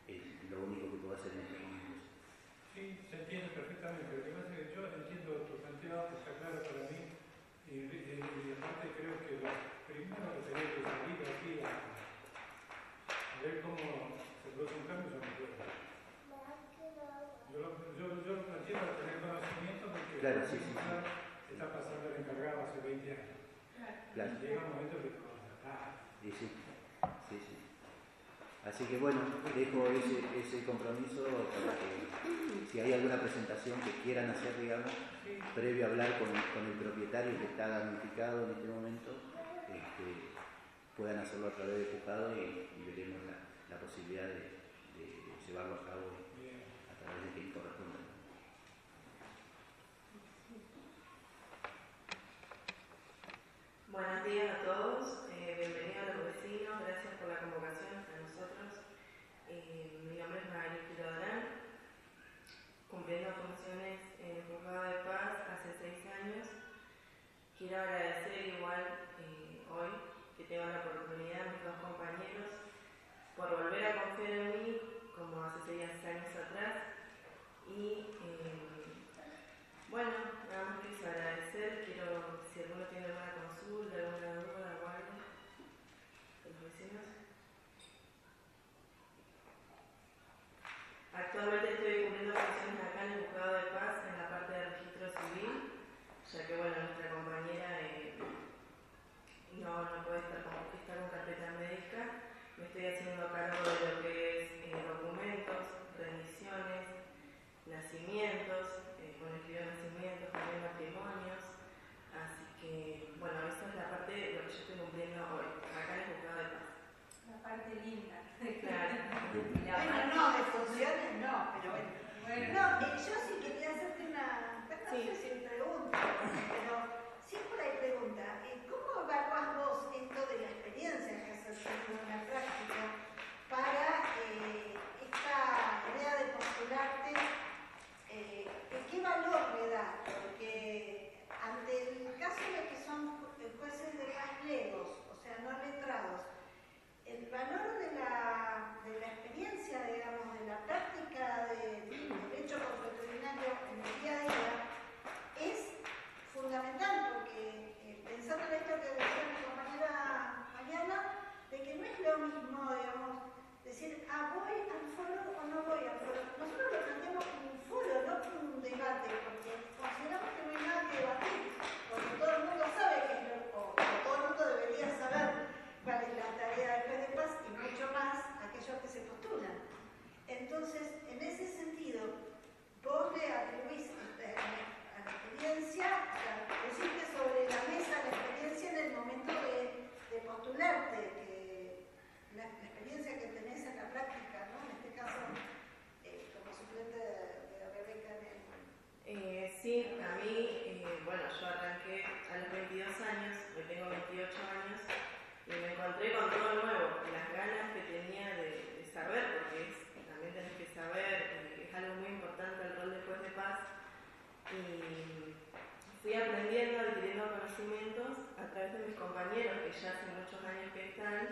Es lo único que puedo hacer en este momento. Sí, Se entiende perfectamente. Lo que pasa es que yo entiendo tu planteado, está claro para mí, y, y, y aparte creo que lo primero que tenía que salir aquí a, a ver cómo se produce un cambio. Yo, lo- yo, yo lo planteo para tener conocimiento de que Claro, sí, sí, sí. está pasando el encargado hace 20 años. Claro. Llega un momento que ah, Y sí, sí, sí. Así que bueno, dejo ese, ese compromiso para que si hay alguna presentación que quieran hacer, digamos, sí, previo a hablar con, con el propietario que está damnificado en este momento, este, puedan hacerlo a través de juzgado y, y veremos la, la posibilidad de, de llevarlo a cabo a través de quien corresponda. Buenos días a todos, eh, bienvenidos a los vecinos, gracias por la convocación a nosotros. Eh, mi nombre es María Quirodorán, cumpliendo funciones en el Juzgado de Paz hace seis años. Quiero agradecer igual eh, hoy que tengo la oportunidad, mis dos compañeros, por volver a confiar en mí, como hace seis años atrás. Y eh, bueno, nada más que agradecer. Quiero, si alguno tiene alguna compañeros, que ya hace muchos años que están,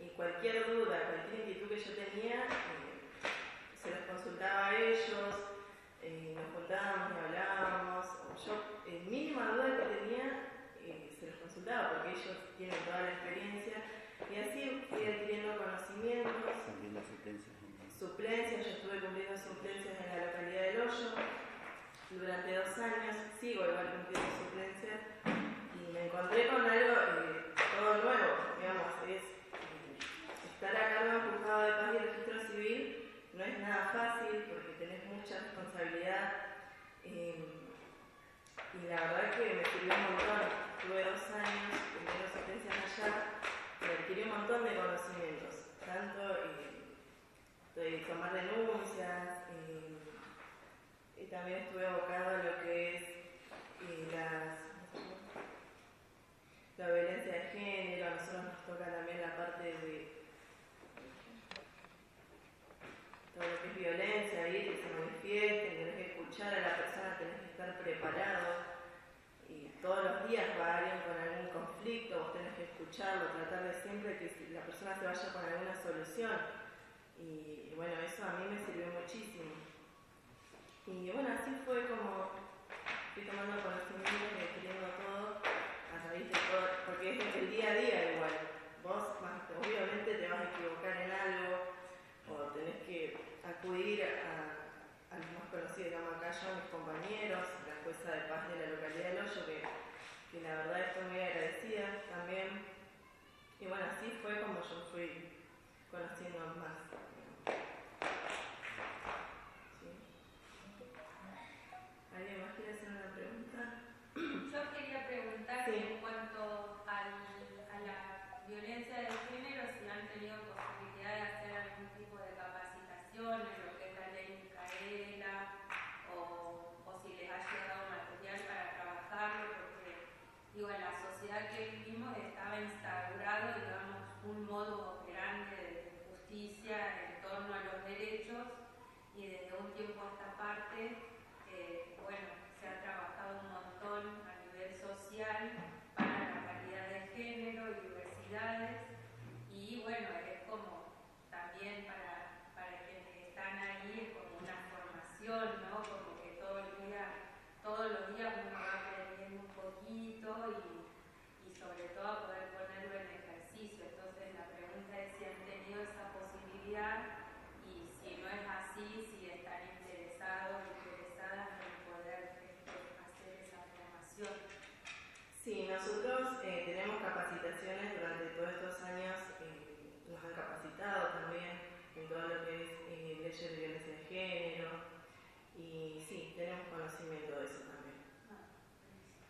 y cualquier duda, cualquier inquietud que yo tenía, eh, se los consultaba a ellos, eh, nos juntábamos y hablábamos, yo, en mínima duda que tenía, eh, se los consultaba porque ellos tienen toda la experiencia y así fui adquiriendo conocimientos, También las suplencias. en- suplencias, yo estuve cumpliendo suplencias en la localidad del Hoyo durante dos años, sigo igual cumpliendo suplencias me encontré con algo eh, todo nuevo, digamos, es eh, estar a cargo del juzgado de paz y registro civil no es nada fácil porque tenés mucha responsabilidad eh, y la verdad que me sirvió un montón. Tuve dos años cumpliendo suplencias allá y adquirí un montón de conocimientos, tanto de tomar denuncias, y también estuve abocado a lo que es las, la violencia de género, a nosotros nos toca también la parte de todo lo que es violencia, ahí que se manifieste, tenés que escuchar a la persona, tenés que estar preparado. Y todos los días va alguien con algún conflicto, vos tenés que escucharlo, tratar de siempre que la persona se vaya con alguna solución. Y, bueno, eso a mí me sirvió muchísimo. Y bueno, así fue como fui tomando conocimiento y escribiendo todo a raíz de todo, porque es el día a día igual. Vos obviamente te vas a equivocar en algo o tenés que acudir a, los más conocidos, acá yo, mis compañeros, la jueza de paz de la localidad de Hoyo, que, que la verdad estoy muy agradecida también. Y bueno, así fue como yo fui conociendo más. Para la paridad de género y diversidades y bueno, es como también para, para quienes están ahí, es como una formación, ¿no? Como que todo el día, todos los días uno va aprendiendo un poquito y, y sobre todo a poder ponerlo en ejercicio. Entonces la pregunta es si han tenido esa posibilidad y si no es así, si están interesados, interesadas en poder este, hacer esa formación. Sí, nosotros eh, tenemos capacitaciones durante todos estos años, eh, nos han capacitado también en todo lo que es eh, leyes de violencia de género y sí, tenemos conocimiento de eso también.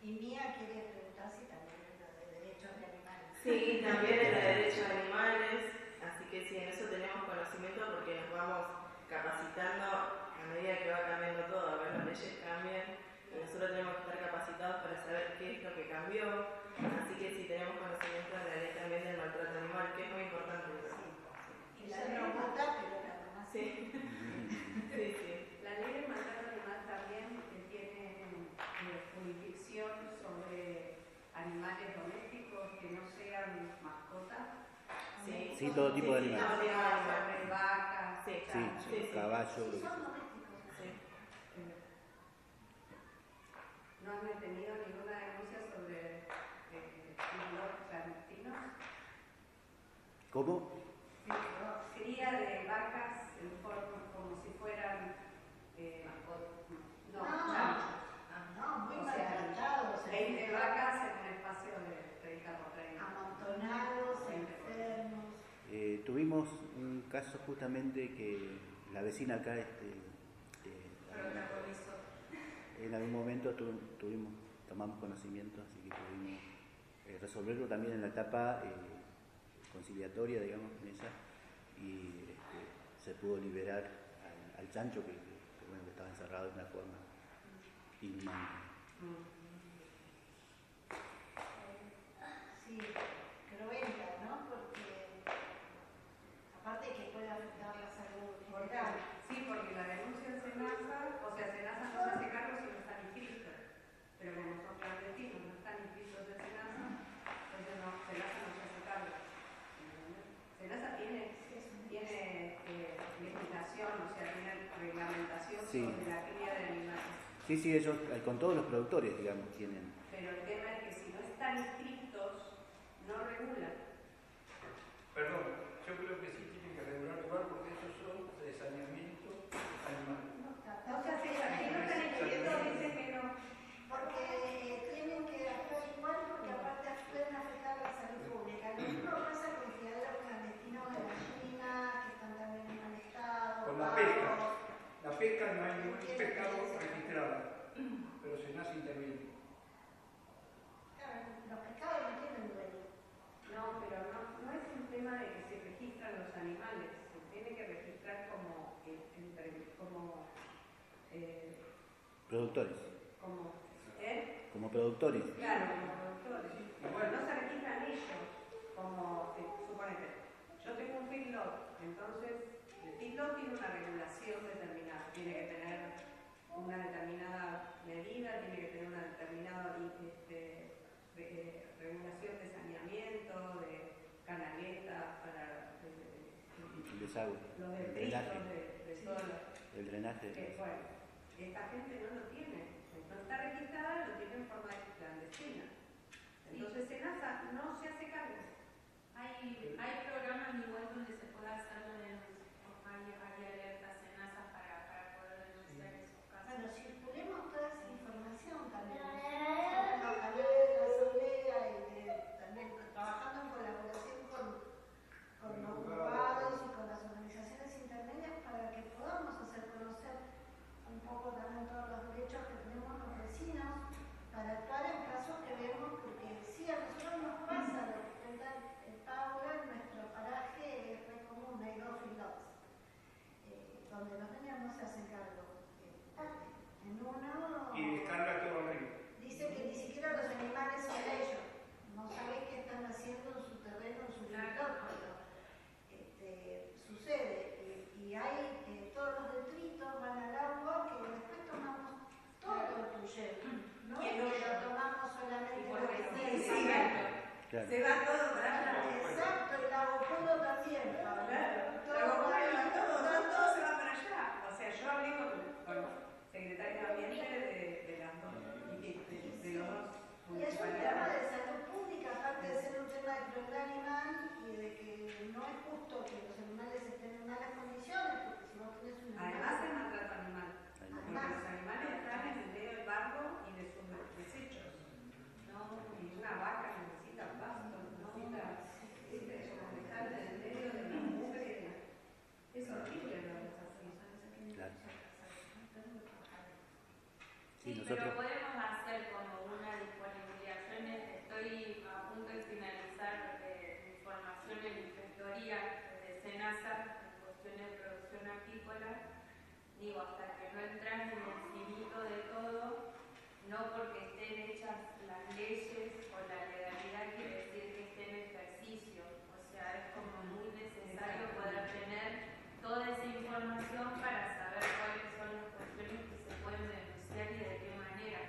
Y Mía quiere preguntar si también es de derechos de animales. Sí, también es de derechos de animales, así que sí, en eso tenemos conocimiento porque nos vamos capacitando a medida que va cambiando todo, a ver, las leyes cambian y nosotros tenemos que estar capacitados para saber qué es lo que cambió, así que sí tenemos conocimiento de la ley también del maltrato animal, que es muy importante. Y la no gusta, pero la mamá Sí, sí, sí. La ley del maltrato animal también eh, tiene eh, jurisdicción sobre animales domésticos que no sean mascotas. Sí. Sí, todo tipo de animales. Vacas, Sí, Sí, chanchos. sí, sí. caballo, lo que sea. Eh, ¿No han tenido ninguna denuncia sobre eh, los clandestinos? ¿Cómo? Cría de vacas en forma como si fueran eh, no, No. chanchos. No, muy O sea, maltratados. 20 vacas en un espacio de 30 por 30. Amontonados, enfermos. Eh, tuvimos un caso justamente que la vecina acá, este, eh, en algún momento tu- tuvimos, tomamos conocimiento, así que pudimos eh, resolverlo también en la etapa eh, conciliatoria, digamos, en esa, y este, se pudo liberar al, al chancho que, que, que, bueno, que estaba encerrado de una forma inhumana. Sí, cruenta, ¿no? Porque aparte que puede afectar la salud general. Sí, porque la denuncia en Senasa, o sea, Senasa no se hace cargo si no están inscritos, pero como son clandestinos, no están inscritos en Senasa, entonces no, Senasa no se hace cargo. ¿entendés? Senasa tiene, tiene eh, legislación, o sea, tiene reglamentación Sí. sobre la cría de animales. Sí, sí, ellos, eh, con todos los productores, digamos, tienen. Pero el tema es que si no están inscritos, no regulan. Perdón, yo creo que sí tienen que regular igual porque esos son de saneamiento animal. O sea, si ahí no están inscritos, dicen que no. Porque eh, tienen que actuar igual porque aparte pueden afectar la salud pública. Lo mismo pasa con criaderos clandestinos de gallina, que están también en mal estado. Con la pavos. pesca. La pesca no hay ningún pescado registrado, pero Senasa interviene. Claro, los pescados no tienen dueño. No, pero no, no es un tema de que se registran los animales, se tiene que registrar como, eh, entre- como, eh, Productores. como, ¿eh? Como productores. Claro, como productores. Bueno, no se registran ellos, como, eh, suponete, yo tengo un feedlot, entonces el feedlot tiene una regulación determinada, tiene que tener una determinada medida, tiene que tener una determinada este, eh, regulación de saneamiento, de canaletas para eh, El desagüe, los el drenaje, de, de el drenaje. bueno, Esta gente no lo tiene, no está registrada, lo tiene en forma clandestina. Entonces SENASA no se hace cargo. Hay, hay programas igual donde se puede hacer la denuncia, hay, hay alertas SENASA para, para poder denunciar esos casos. Bueno, circulemos toda esa información también. En los canales de la asamblea y de- también trabajando en colaboración con, con los abogados y con las organizaciones intermedias para que podamos hacer conocer un poco también todos los derechos que tenemos los vecinos para actuar en casos que vemos, porque sí, a nosotros nos pasa lo que cuenta el Paula, en nuestro paraje es muy común, hay dos filos eh, donde los niños no se hacen cargo. Eh, En uno Y descarga todo arriba. dice que ni siquiera los animales son de ellos. No sabés qué están haciendo en su terreno, en su territorio. pero, este, sucede. Y, y hay eh, todos los detritos van al agua que después tomamos todo el puyero. No Y es el que lo hoyo. tomamos solamente Y lo porque que sí, se sí, Claro. Se va todo para allá. Exacto, el agopolo también, Pablo. Claro, Todo luego, va- bueno, todo, todo, todo se va para allá. O sea, yo hablé con, con secretaria de Ambiente de, de las dos, y de, de- de los dos Y es un tema municipalidades. de salud pública, aparte de ser un tema de crueldad animal y de que no es justo que los animales estén en malas condiciones, porque si vos tenés un Además es animal... maltrato animal. Porque los animales están en el medio del barro y de sus desechos. No, y una vaca necesita pasto, necesita, necesita dejar en el medio de la mugre. Es horrible lo que es así. Claro. Sí, Sí, pero nosotros- podemos hacer como una disponibilidad. Yo en este- estoy a punto de finalizar eh, mi formación en inspectoría de SENASA en cuestiones de producción apícola. Digo, hasta que no entras en el finito de todo, no porque estén hechas las leyes o la legalidad quiere decir que esté en ejercicio. O sea, es como muy necesario poder tener toda esa información para saber cuáles son las cuestiones que se pueden denunciar y de qué manera.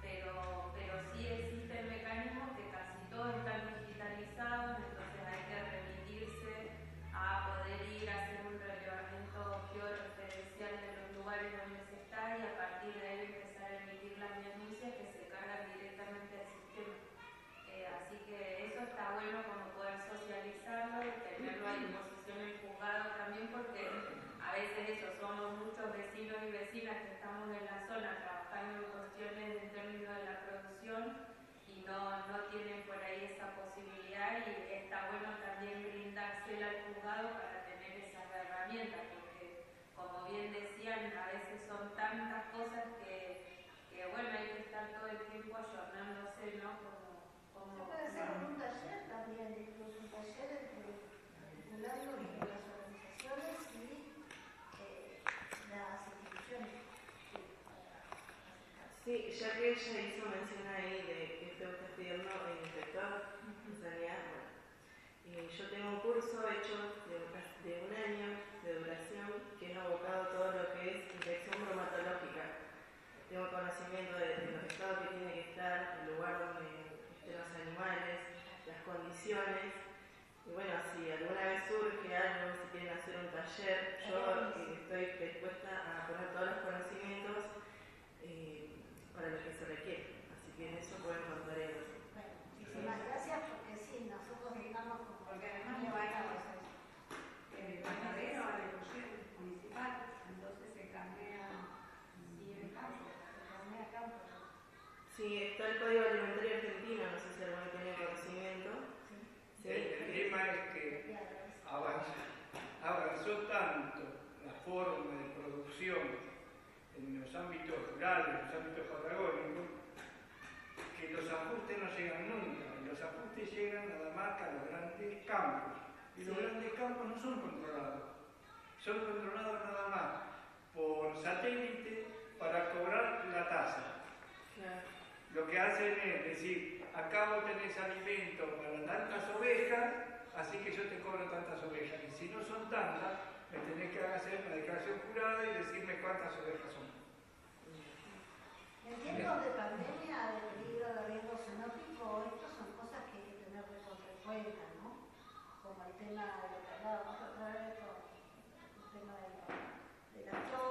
Pero, pero sí existen mecanismos que casi todos están digitalizados, entonces hay que remitirse a poder ir a hacer un relevamiento georreferencial de los lugares donde se está y a partir de ahí empezar a emitir las denuncias que se cargan directamente al sistema. Eh, así que eso está bueno como poder socializarlo y tenerlo a disposición en juzgado también porque a veces eso, somos muchos vecinos y vecinas que estamos en la zona trabajando en cuestiones en términos de la producción y no, no tienen por ahí esa posibilidad y está bueno también brindársela al juzgado para tener esas herramientas porque como bien decían, a veces son tantas cosas que, que bueno, hay que estar todo el tiempo ayornándose, ¿no? Como, como, Se puede hacer un taller también, incluso un taller entre articulando entre las organizaciones y eh, las instituciones. Sí, para acercarse. Sí, ya que ella hizo mención ahí de que usted está pidiendo el inspector de sanidad, bueno, eh, yo tengo un curso hecho de, de un año de duración que es abocado a todo lo que es infección bromatológica. Tengo conocimiento de, de los estados que tiene que estar, el lugar donde estén los animales, las condiciones. Y bueno, si alguna vez surge algo, si quieren hacer un taller, yo eh, estoy dispuesta a poner todos los conocimientos para lo que se requiere. Así que en eso pueden contar ellos. Bueno, muchísimas gracias porque sí, nosotros como Porque además le van a el matadero a la elección municipal, entonces se cambia Sí, en campo, en el campo. Sí, está el Código Alimentario Argentino, no sé si alguno tiene conocimiento. Sí, El, el tema es que avanzó, avanzó tanto la forma de producción en los ámbitos rurales, en los ámbitos patagónicos, que los ajustes no llegan nunca. Los ajustes llegan nada más que a los grandes campos. Y los grandes campos no son controlados. Son controlados nada más por satélite para cobrar la tasa. Lo que hacen es decir, acá vos tenés alimento para tantas ovejas, así que yo te cobro tantas ovejas. Y si no son tantas, me tenés que hacer una declaración jurada y decirme cuántas ovejas son. En tiempos de pandemia, de peligro de riesgo zoonótico, estas son cosas que hay que tener en cuenta, ¿no? Como el tema de lo que el tema de la, de la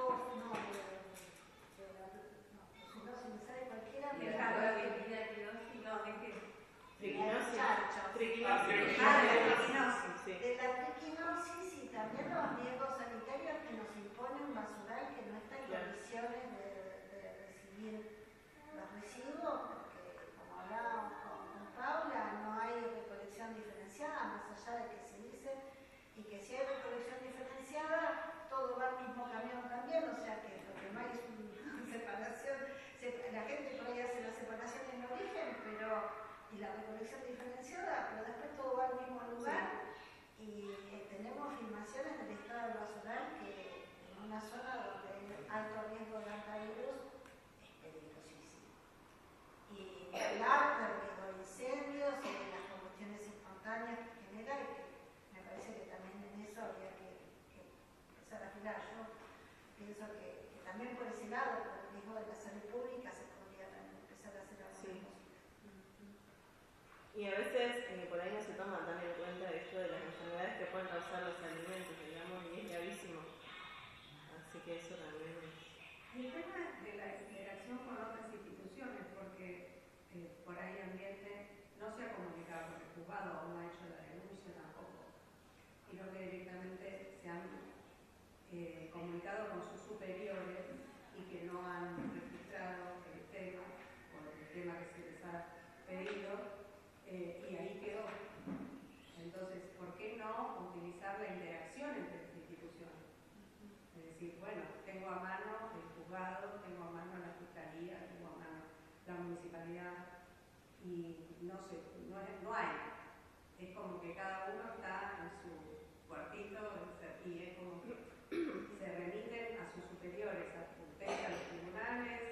la recolección diferenciada, pero después todo va al mismo lugar y eh, tenemos filmaciones del estado basural que en una zona donde hay alto riesgo de antivirus este, es peligrosísimo. Y han eh, comunicado con sus superiores y que no han registrado el tema o el tema que se les ha pedido eh, y ahí quedó. Entonces, ¿por qué no utilizar la interacción entre las instituciones? Es decir, bueno, tengo a mano el juzgado, tengo a mano la fiscalía, tengo a mano la municipalidad y no sé, no, no hay. Es como que cada uno está en su cuartito y como se remiten a sus superiores, a, a los tribunales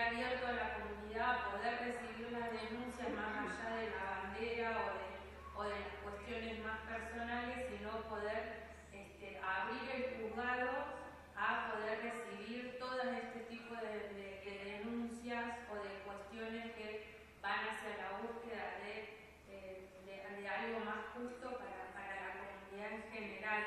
abierto a la comunidad a poder recibir las denuncias más allá de la bandera o de, o de las cuestiones más personales, sino poder este, abrir el juzgado a poder recibir todo este tipo de, de- de denuncias o de cuestiones que van hacia la búsqueda de, eh, de algo más justo para, para la comunidad en general.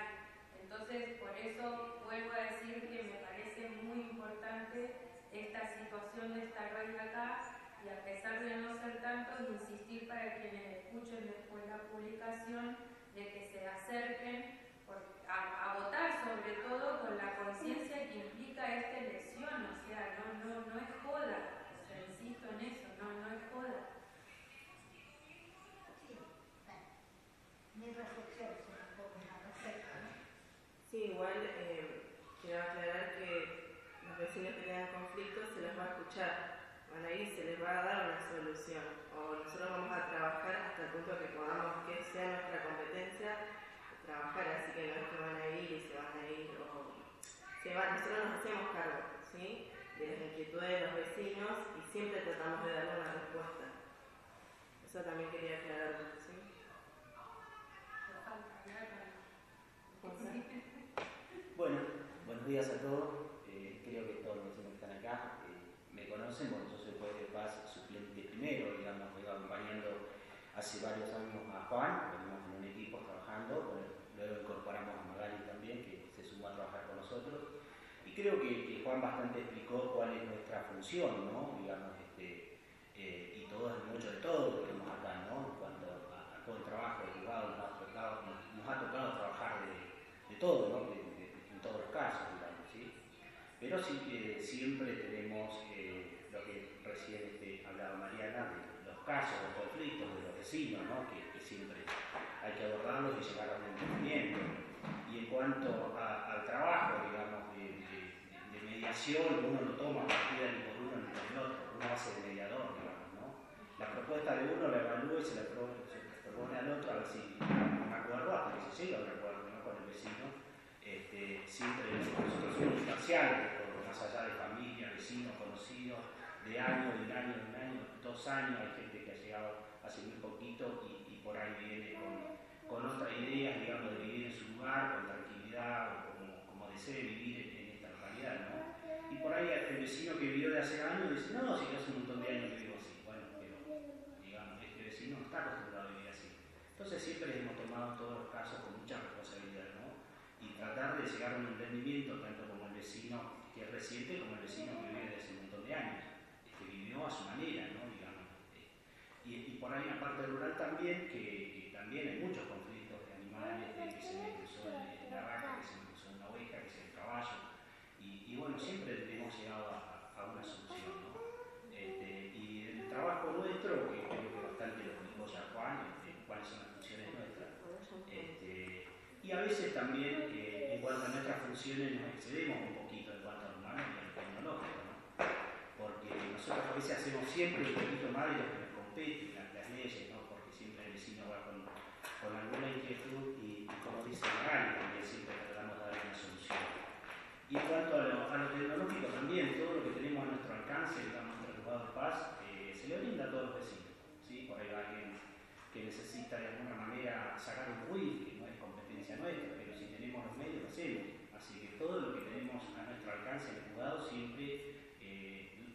Entonces, por eso vuelvo a decir que me parece muy importante esta situación de esta red acá y a pesar de no ser tanto, insistir para quienes escuchen después la publicación de que se acerquen por- a, a votar sobre todo con la conciencia que implica esta elección, o sea, no, no, no es joda, o sea, insisto en eso, no, no es joda. Sí, bueno, mi reflexión sobre un poco al respecto, ¿no? Sí, igual eh, quiero aclarar que vecinos que tengan conflictos se les va a escuchar, van a ir y se les va a dar una solución. O nosotros vamos a trabajar hasta el punto que podamos, que sea nuestra competencia, trabajar, así que no es que van a ir y se van a ir. O, se van, nosotros nos hacemos cargo ¿sí? de las inquietudes de los vecinos y siempre tratamos de darle una respuesta. Eso también quería aclararlo. ¿sí? Bueno, buenos días a todos. Eh, creo que todos los vecinos que están acá eh, soy juez de paz suplente primero, digamos, vengo acompañando hace varios años a Juan, venimos en un equipo trabajando, luego incorporamos a Magali también, que se sumó a trabajar con nosotros. Y creo que, Juan bastante explicó cuál es nuestra función, ¿no? Digamos, este, eh, y todo mucho de todo lo que tenemos acá, ¿no? Cuando todo el trabajo de nos ha tocado, nos, ha tocado trabajar de, todo, ¿no? en todos los casos, digamos, ¿sí? Pero sí que siempre tenemos eh, hablaba Mariana, de los casos, los conflictos de los vecinos, ¿no? Que, siempre hay que abordarlos y llegar a un entendimiento. Y en cuanto al trabajo, digamos, uno no toma partida ni por uno ni por el otro, uno hace de mediador, digamos, ¿no? La propuesta de uno la evalúa y se la propone al otro a ver si un acuerdo hasta que se llega un acuerdo ¿no? con el vecino. Este, siempre nosotros somos imparciales, más allá de familia, vecinos, conocidos, de año, de un año, de un año, dos años, hay gente que ha llegado hace muy poquito y, por ahí viene con, otras ideas, digamos, de vivir en su lugar, con tranquilidad, o como, como desee vivir en esta localidad, ¿no? por ahí el vecino que vivió de hace años dice, no, si hace un montón de años vivo así. Bueno, pero digamos, este vecino no está acostumbrado a vivir así. Entonces siempre hemos tomado todos los casos con mucha responsabilidad, ¿no? Y tratar de llegar a un entendimiento tanto como el vecino que es reciente como el vecino que vive desde hace un montón de años, que vivió a su manera, ¿no? Digamos. Y, por ahí la parte rural también, que, también hay muchos conflictos de animales, que se me cruzó la vaca, que se me cruzó una oveja, que se me caballo, y, bueno, siempre hemos llegado a, una solución. ¿no? Este, y el trabajo nuestro, que creo que bastante lo explicó ya Juan, este, cuáles son las funciones nuestras. Este, y a veces también, eh, en cuanto a nuestras funciones, nos excedemos un poquito en cuanto a lo humano y a lo tecnológico. ¿no? Porque a veces hacemos siempre un poquito más de lo que nos compete, las, las leyes, ¿no? porque siempre el vecino va con, con alguna inquietud y, como dice Gary, también siempre tratamos de dar una solución. Y en cuanto a lo, tecnológico también, todo lo que tenemos a nuestro alcance, digamos, nuestro juzgado de paz, eh, se le brinda a todos los vecinos. ¿sí? Por ahí va alguien que necesita de alguna manera sacar un RUI, que no es competencia nuestra, pero si tenemos los medios lo hacemos. Así que todo lo que tenemos a nuestro alcance en el juzgado siempre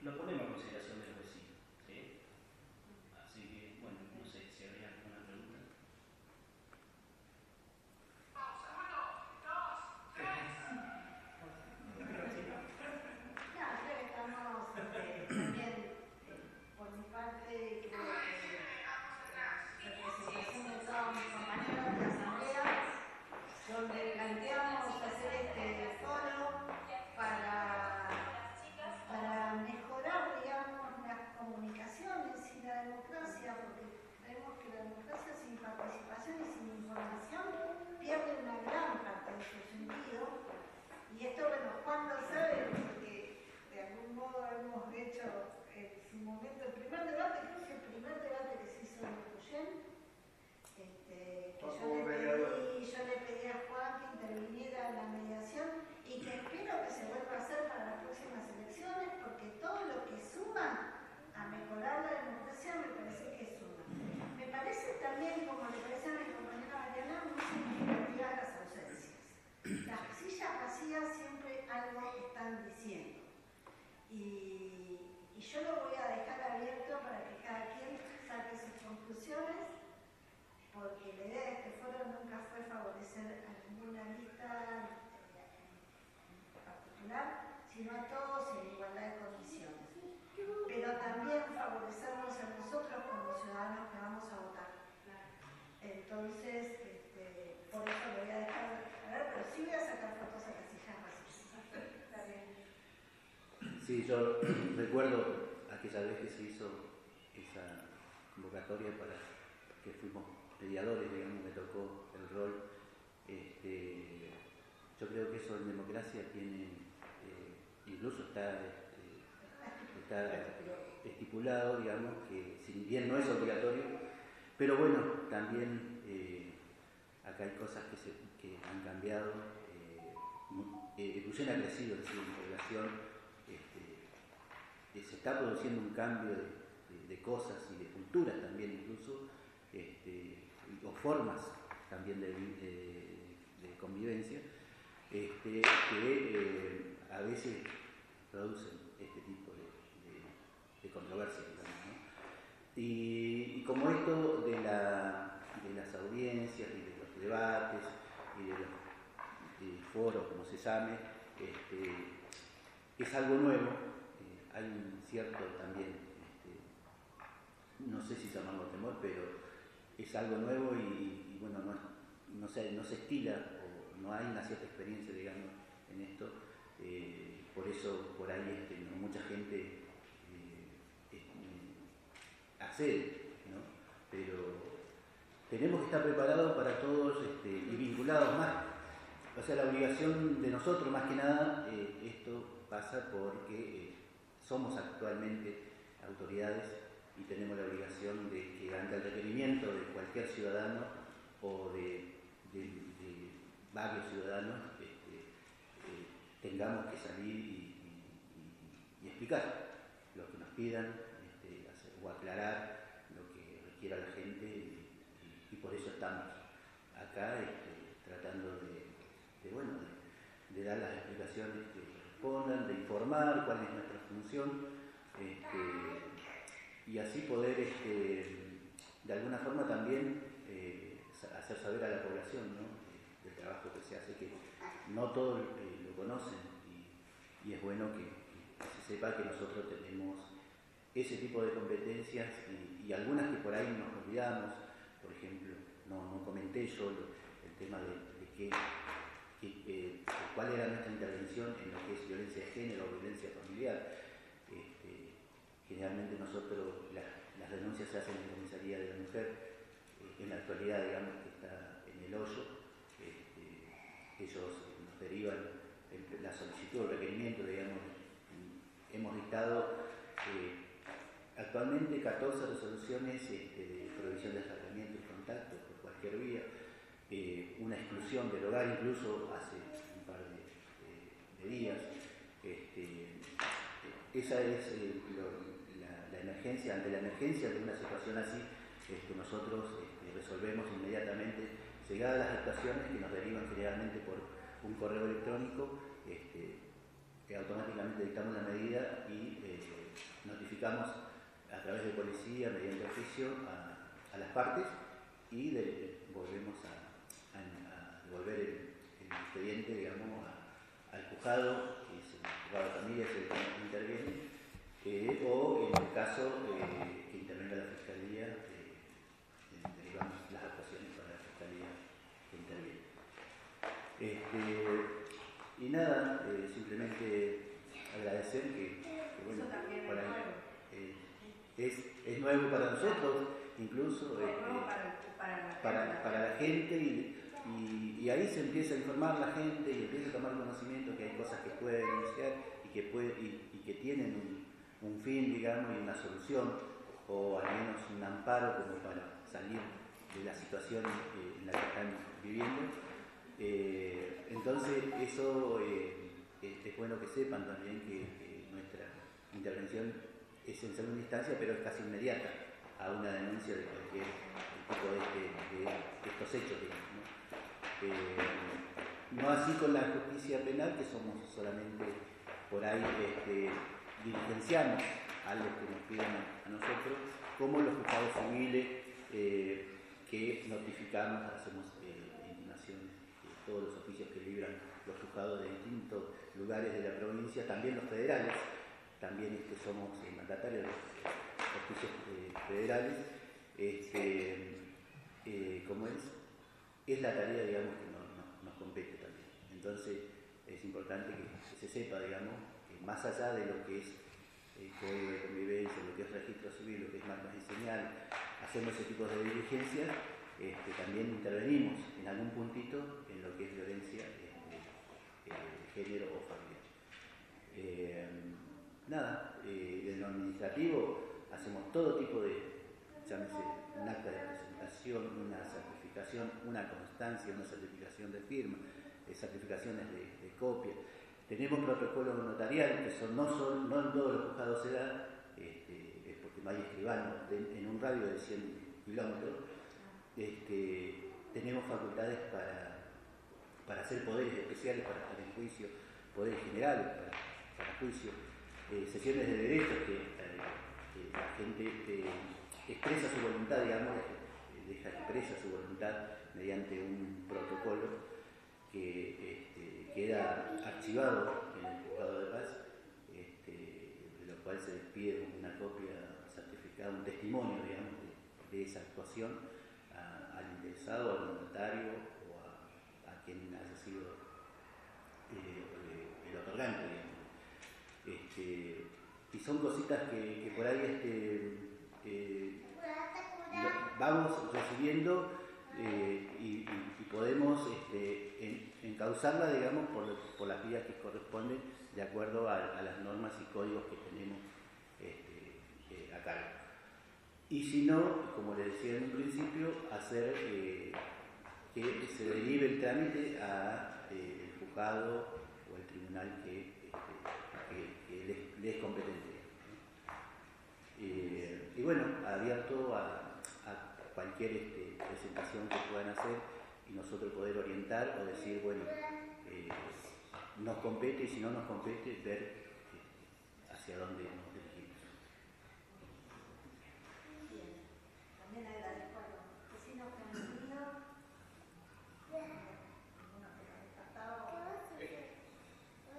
lo ponemos Yo recuerdo aquella vez que se hizo esa convocatoria para que fuimos mediadores, digamos, me tocó el rol. Este, yo creo que eso en democracia tiene, eh, incluso está, este, está estipulado, digamos, que si bien no es obligatorio, pero bueno, también eh, acá hay cosas que, han cambiado. Eh, eh ha crecido, en relación está produciendo un cambio de, cosas y de culturas también incluso, este, o formas también de, convivencia, este, que eh, a veces producen este tipo de, controversias. y, como esto de, las audiencias y de los debates y de los foros, como se llame, este, es algo nuevo, hay un cierto también, este, no sé si llamarlo temor, pero es algo nuevo y, bueno, no, no, se, no se estila o no hay una cierta experiencia, digamos, en esto. Eh, por eso por ahí este, mucha gente eh, accede, ¿no? pero tenemos que estar preparados para todos este, y vinculados más. O sea, la obligación de nosotros, más que nada, eh, esto pasa porque eh, somos actualmente autoridades y tenemos la obligación de que ante el requerimiento de cualquier ciudadano o de, varios ciudadanos este, eh, tengamos que salir y, explicar lo que nos pidan este, o aclarar lo que requiera la gente por eso estamos acá este, tratando de, bueno, de, dar las explicaciones que de informar cuál es nuestra función este, y así poder este, de alguna forma también eh, hacer saber a la población del trabajo que se hace, que no todos eh, lo conocen y, es bueno que, se sepa que nosotros tenemos ese tipo de competencias y, algunas que por ahí nos olvidamos, por ejemplo, no, comenté yo el, tema de, de eh, cuál era nuestra intervención en lo que es violencia de género o violencia familiar. Este, generalmente nosotros las denuncias se hacen en la comisaría de la mujer, eh, en la actualidad digamos que está en el hoyo, este, ellos nos derivan la solicitud o requerimiento, digamos, hemos dictado eh, actualmente 14 resoluciones este, de provisión de acercamiento y contacto vía, eh, una exclusión del hogar incluso hace días. Este, esa es eh, la, emergencia, ante la emergencia de una situación así, este, nosotros este, resolvemos inmediatamente, llegadas las actuaciones que nos derivan generalmente por un correo electrónico, este, que automáticamente dictamos la medida y notificamos a través de policía, mediante oficio, a, las partes y volvemos a, a, devolver el, el, expediente, digamos, a al juzgado, que es el juzgado de familia, es el que interviene, eh, o en el caso eh, que intervenga la Fiscalía, eh, derivamos las actuaciones para la Fiscalía que interviene. Este, y nada, simplemente agradecer que, bueno, es, es nuevo para nosotros, incluso para, para, la gente y, y, ahí se empieza a informar la gente y empieza a tomar conocimiento que hay cosas que puede denunciar y que, puede, y, que tienen un, fin, digamos, y una solución, o al menos un amparo como para salir de la situación eh, en la que están viviendo. Eh, entonces, eso eh, es bueno que sepan también que nuestra intervención es en segunda instancia, pero es casi inmediata a una denuncia de cualquier tipo de, estos hechos. Eh, ¿no? así con la justicia penal, que somos solamente por ahí este, diligenciamos a los que nos piden a, nosotros, como los juzgados civiles eh, que notificamos, hacemos eh, intimaciones, todos los oficios que libran los juzgados de distintos lugares de la provincia, también los federales, también este, somos mandatarios de los oficios federales, este, eh, como es, es la tarea, digamos, que nos compete también. Entonces, es importante que, se sepa, digamos, que más allá de lo que es el código de convivencia, lo que es registro civil, lo que es marcas y señal, hacemos ese tipo de diligencias, este, también intervenimos en algún puntito en lo que es violencia este, eh, de género o familiar. Eh, nada, en lo administrativo hacemos todo tipo de llámese un acta de presentación, una una constancia, una certificación de firma, eh, certificaciones de, copia. Tenemos protocolos notariales que son, no, son, no en todos los juzgados se da, este, porque no hay escribano en un radio de 100 kilómetros. Este, tenemos facultades para, para hacer poderes especiales para estar en juicio, poderes generales para, juicio, eh, sesiones de derechos que, eh, la gente expresa su voluntad, digamos, deja expresa su voluntad mediante un protocolo que este, queda archivado en el juzgado de paz cual se despide una copia certificada, un testimonio, digamos, de, de esa actuación al interesado, al notario o a, quien haya sido eh, el otorgante, digamos. Este, y son cositas que, por ahí este, eh, lo- vamos recibiendo eh, y, podemos este, en- encauzarla, digamos, por, por las vías que corresponden de acuerdo a, las normas y códigos que tenemos este, eh, a cargo. Y si no, como le decía en un principio, hacer eh, que se derive el trámite a el juzgado o el tribunal que, este, que- competente. Y bueno, abierto a cualquier este, presentación que puedan hacer y nosotros poder orientar o decir, bueno, eh, nos compete y si no nos compete, ver eh, hacia dónde nos dirigimos. Bien. También agradezco a los vecinos que han venido. Ninguno que haya faltado.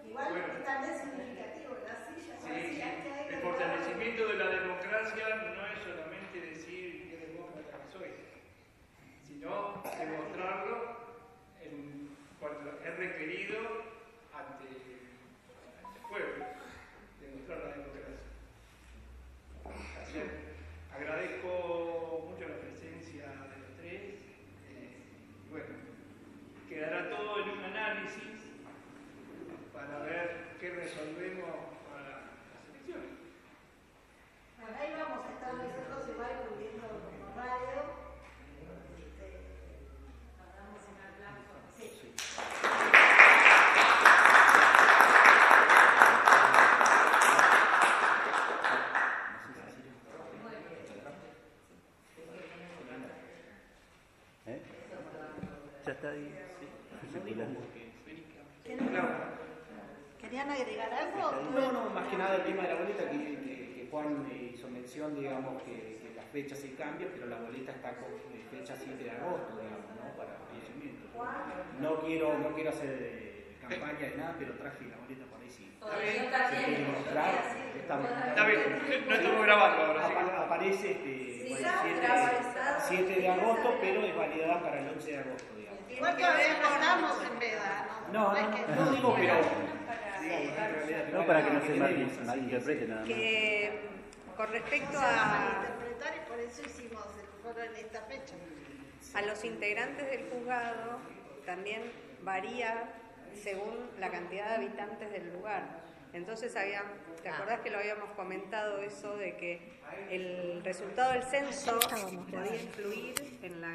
Igual Bueno. es también significativo, las sillas Sí, vacías que hay. el fortalecimiento de la democracia no es solamente decir que demócrata que soy, sino demostrarlo en cuanto es requerido ante, ante el pueblo, demostrar la democracia. Así que agradezco mucho la presencia de los tres. eh, y bueno, quedará todo en un análisis para ver qué resolvemos para las elecciones. Bueno, ahí vamos a estar nosotros igual cubriendo como radio. Este, Nos damos un aplauso. sí. ¿Eh? Ya está ahí. circulando. ¿Querían agregar algo? No, no, más que nada el tema de la boleta, que, que- que Juan eh, hizo mención, digamos, que, que la fecha se cambia, pero la boleta está con eh, fecha 7 de agosto, digamos, ¿no? Para fallecimiento. No quiero, no quiero hacer eh, campaña de nada, pero traje la boleta por ahí sí. Está bien. mostrar, está bien. Está bien, no estamos grabando ahora, Aparece este, Sí, por el ya, 7, graba, está. 7 de agosto, pero es validada para el 11 de agosto, digamos. Igual todavía estamos en veda, ¿no? No, no, es que- no, no digo, pero... No, para que no se malinterprete nada más. Que con respecto a a, malinterpretar y por eso hicimos en esta fecha. a los integrantes del juzgado, también varía según la cantidad de habitantes del lugar. Entonces, había, ¿te acordás que lo habíamos comentado eso de que el resultado del censo podía influir en la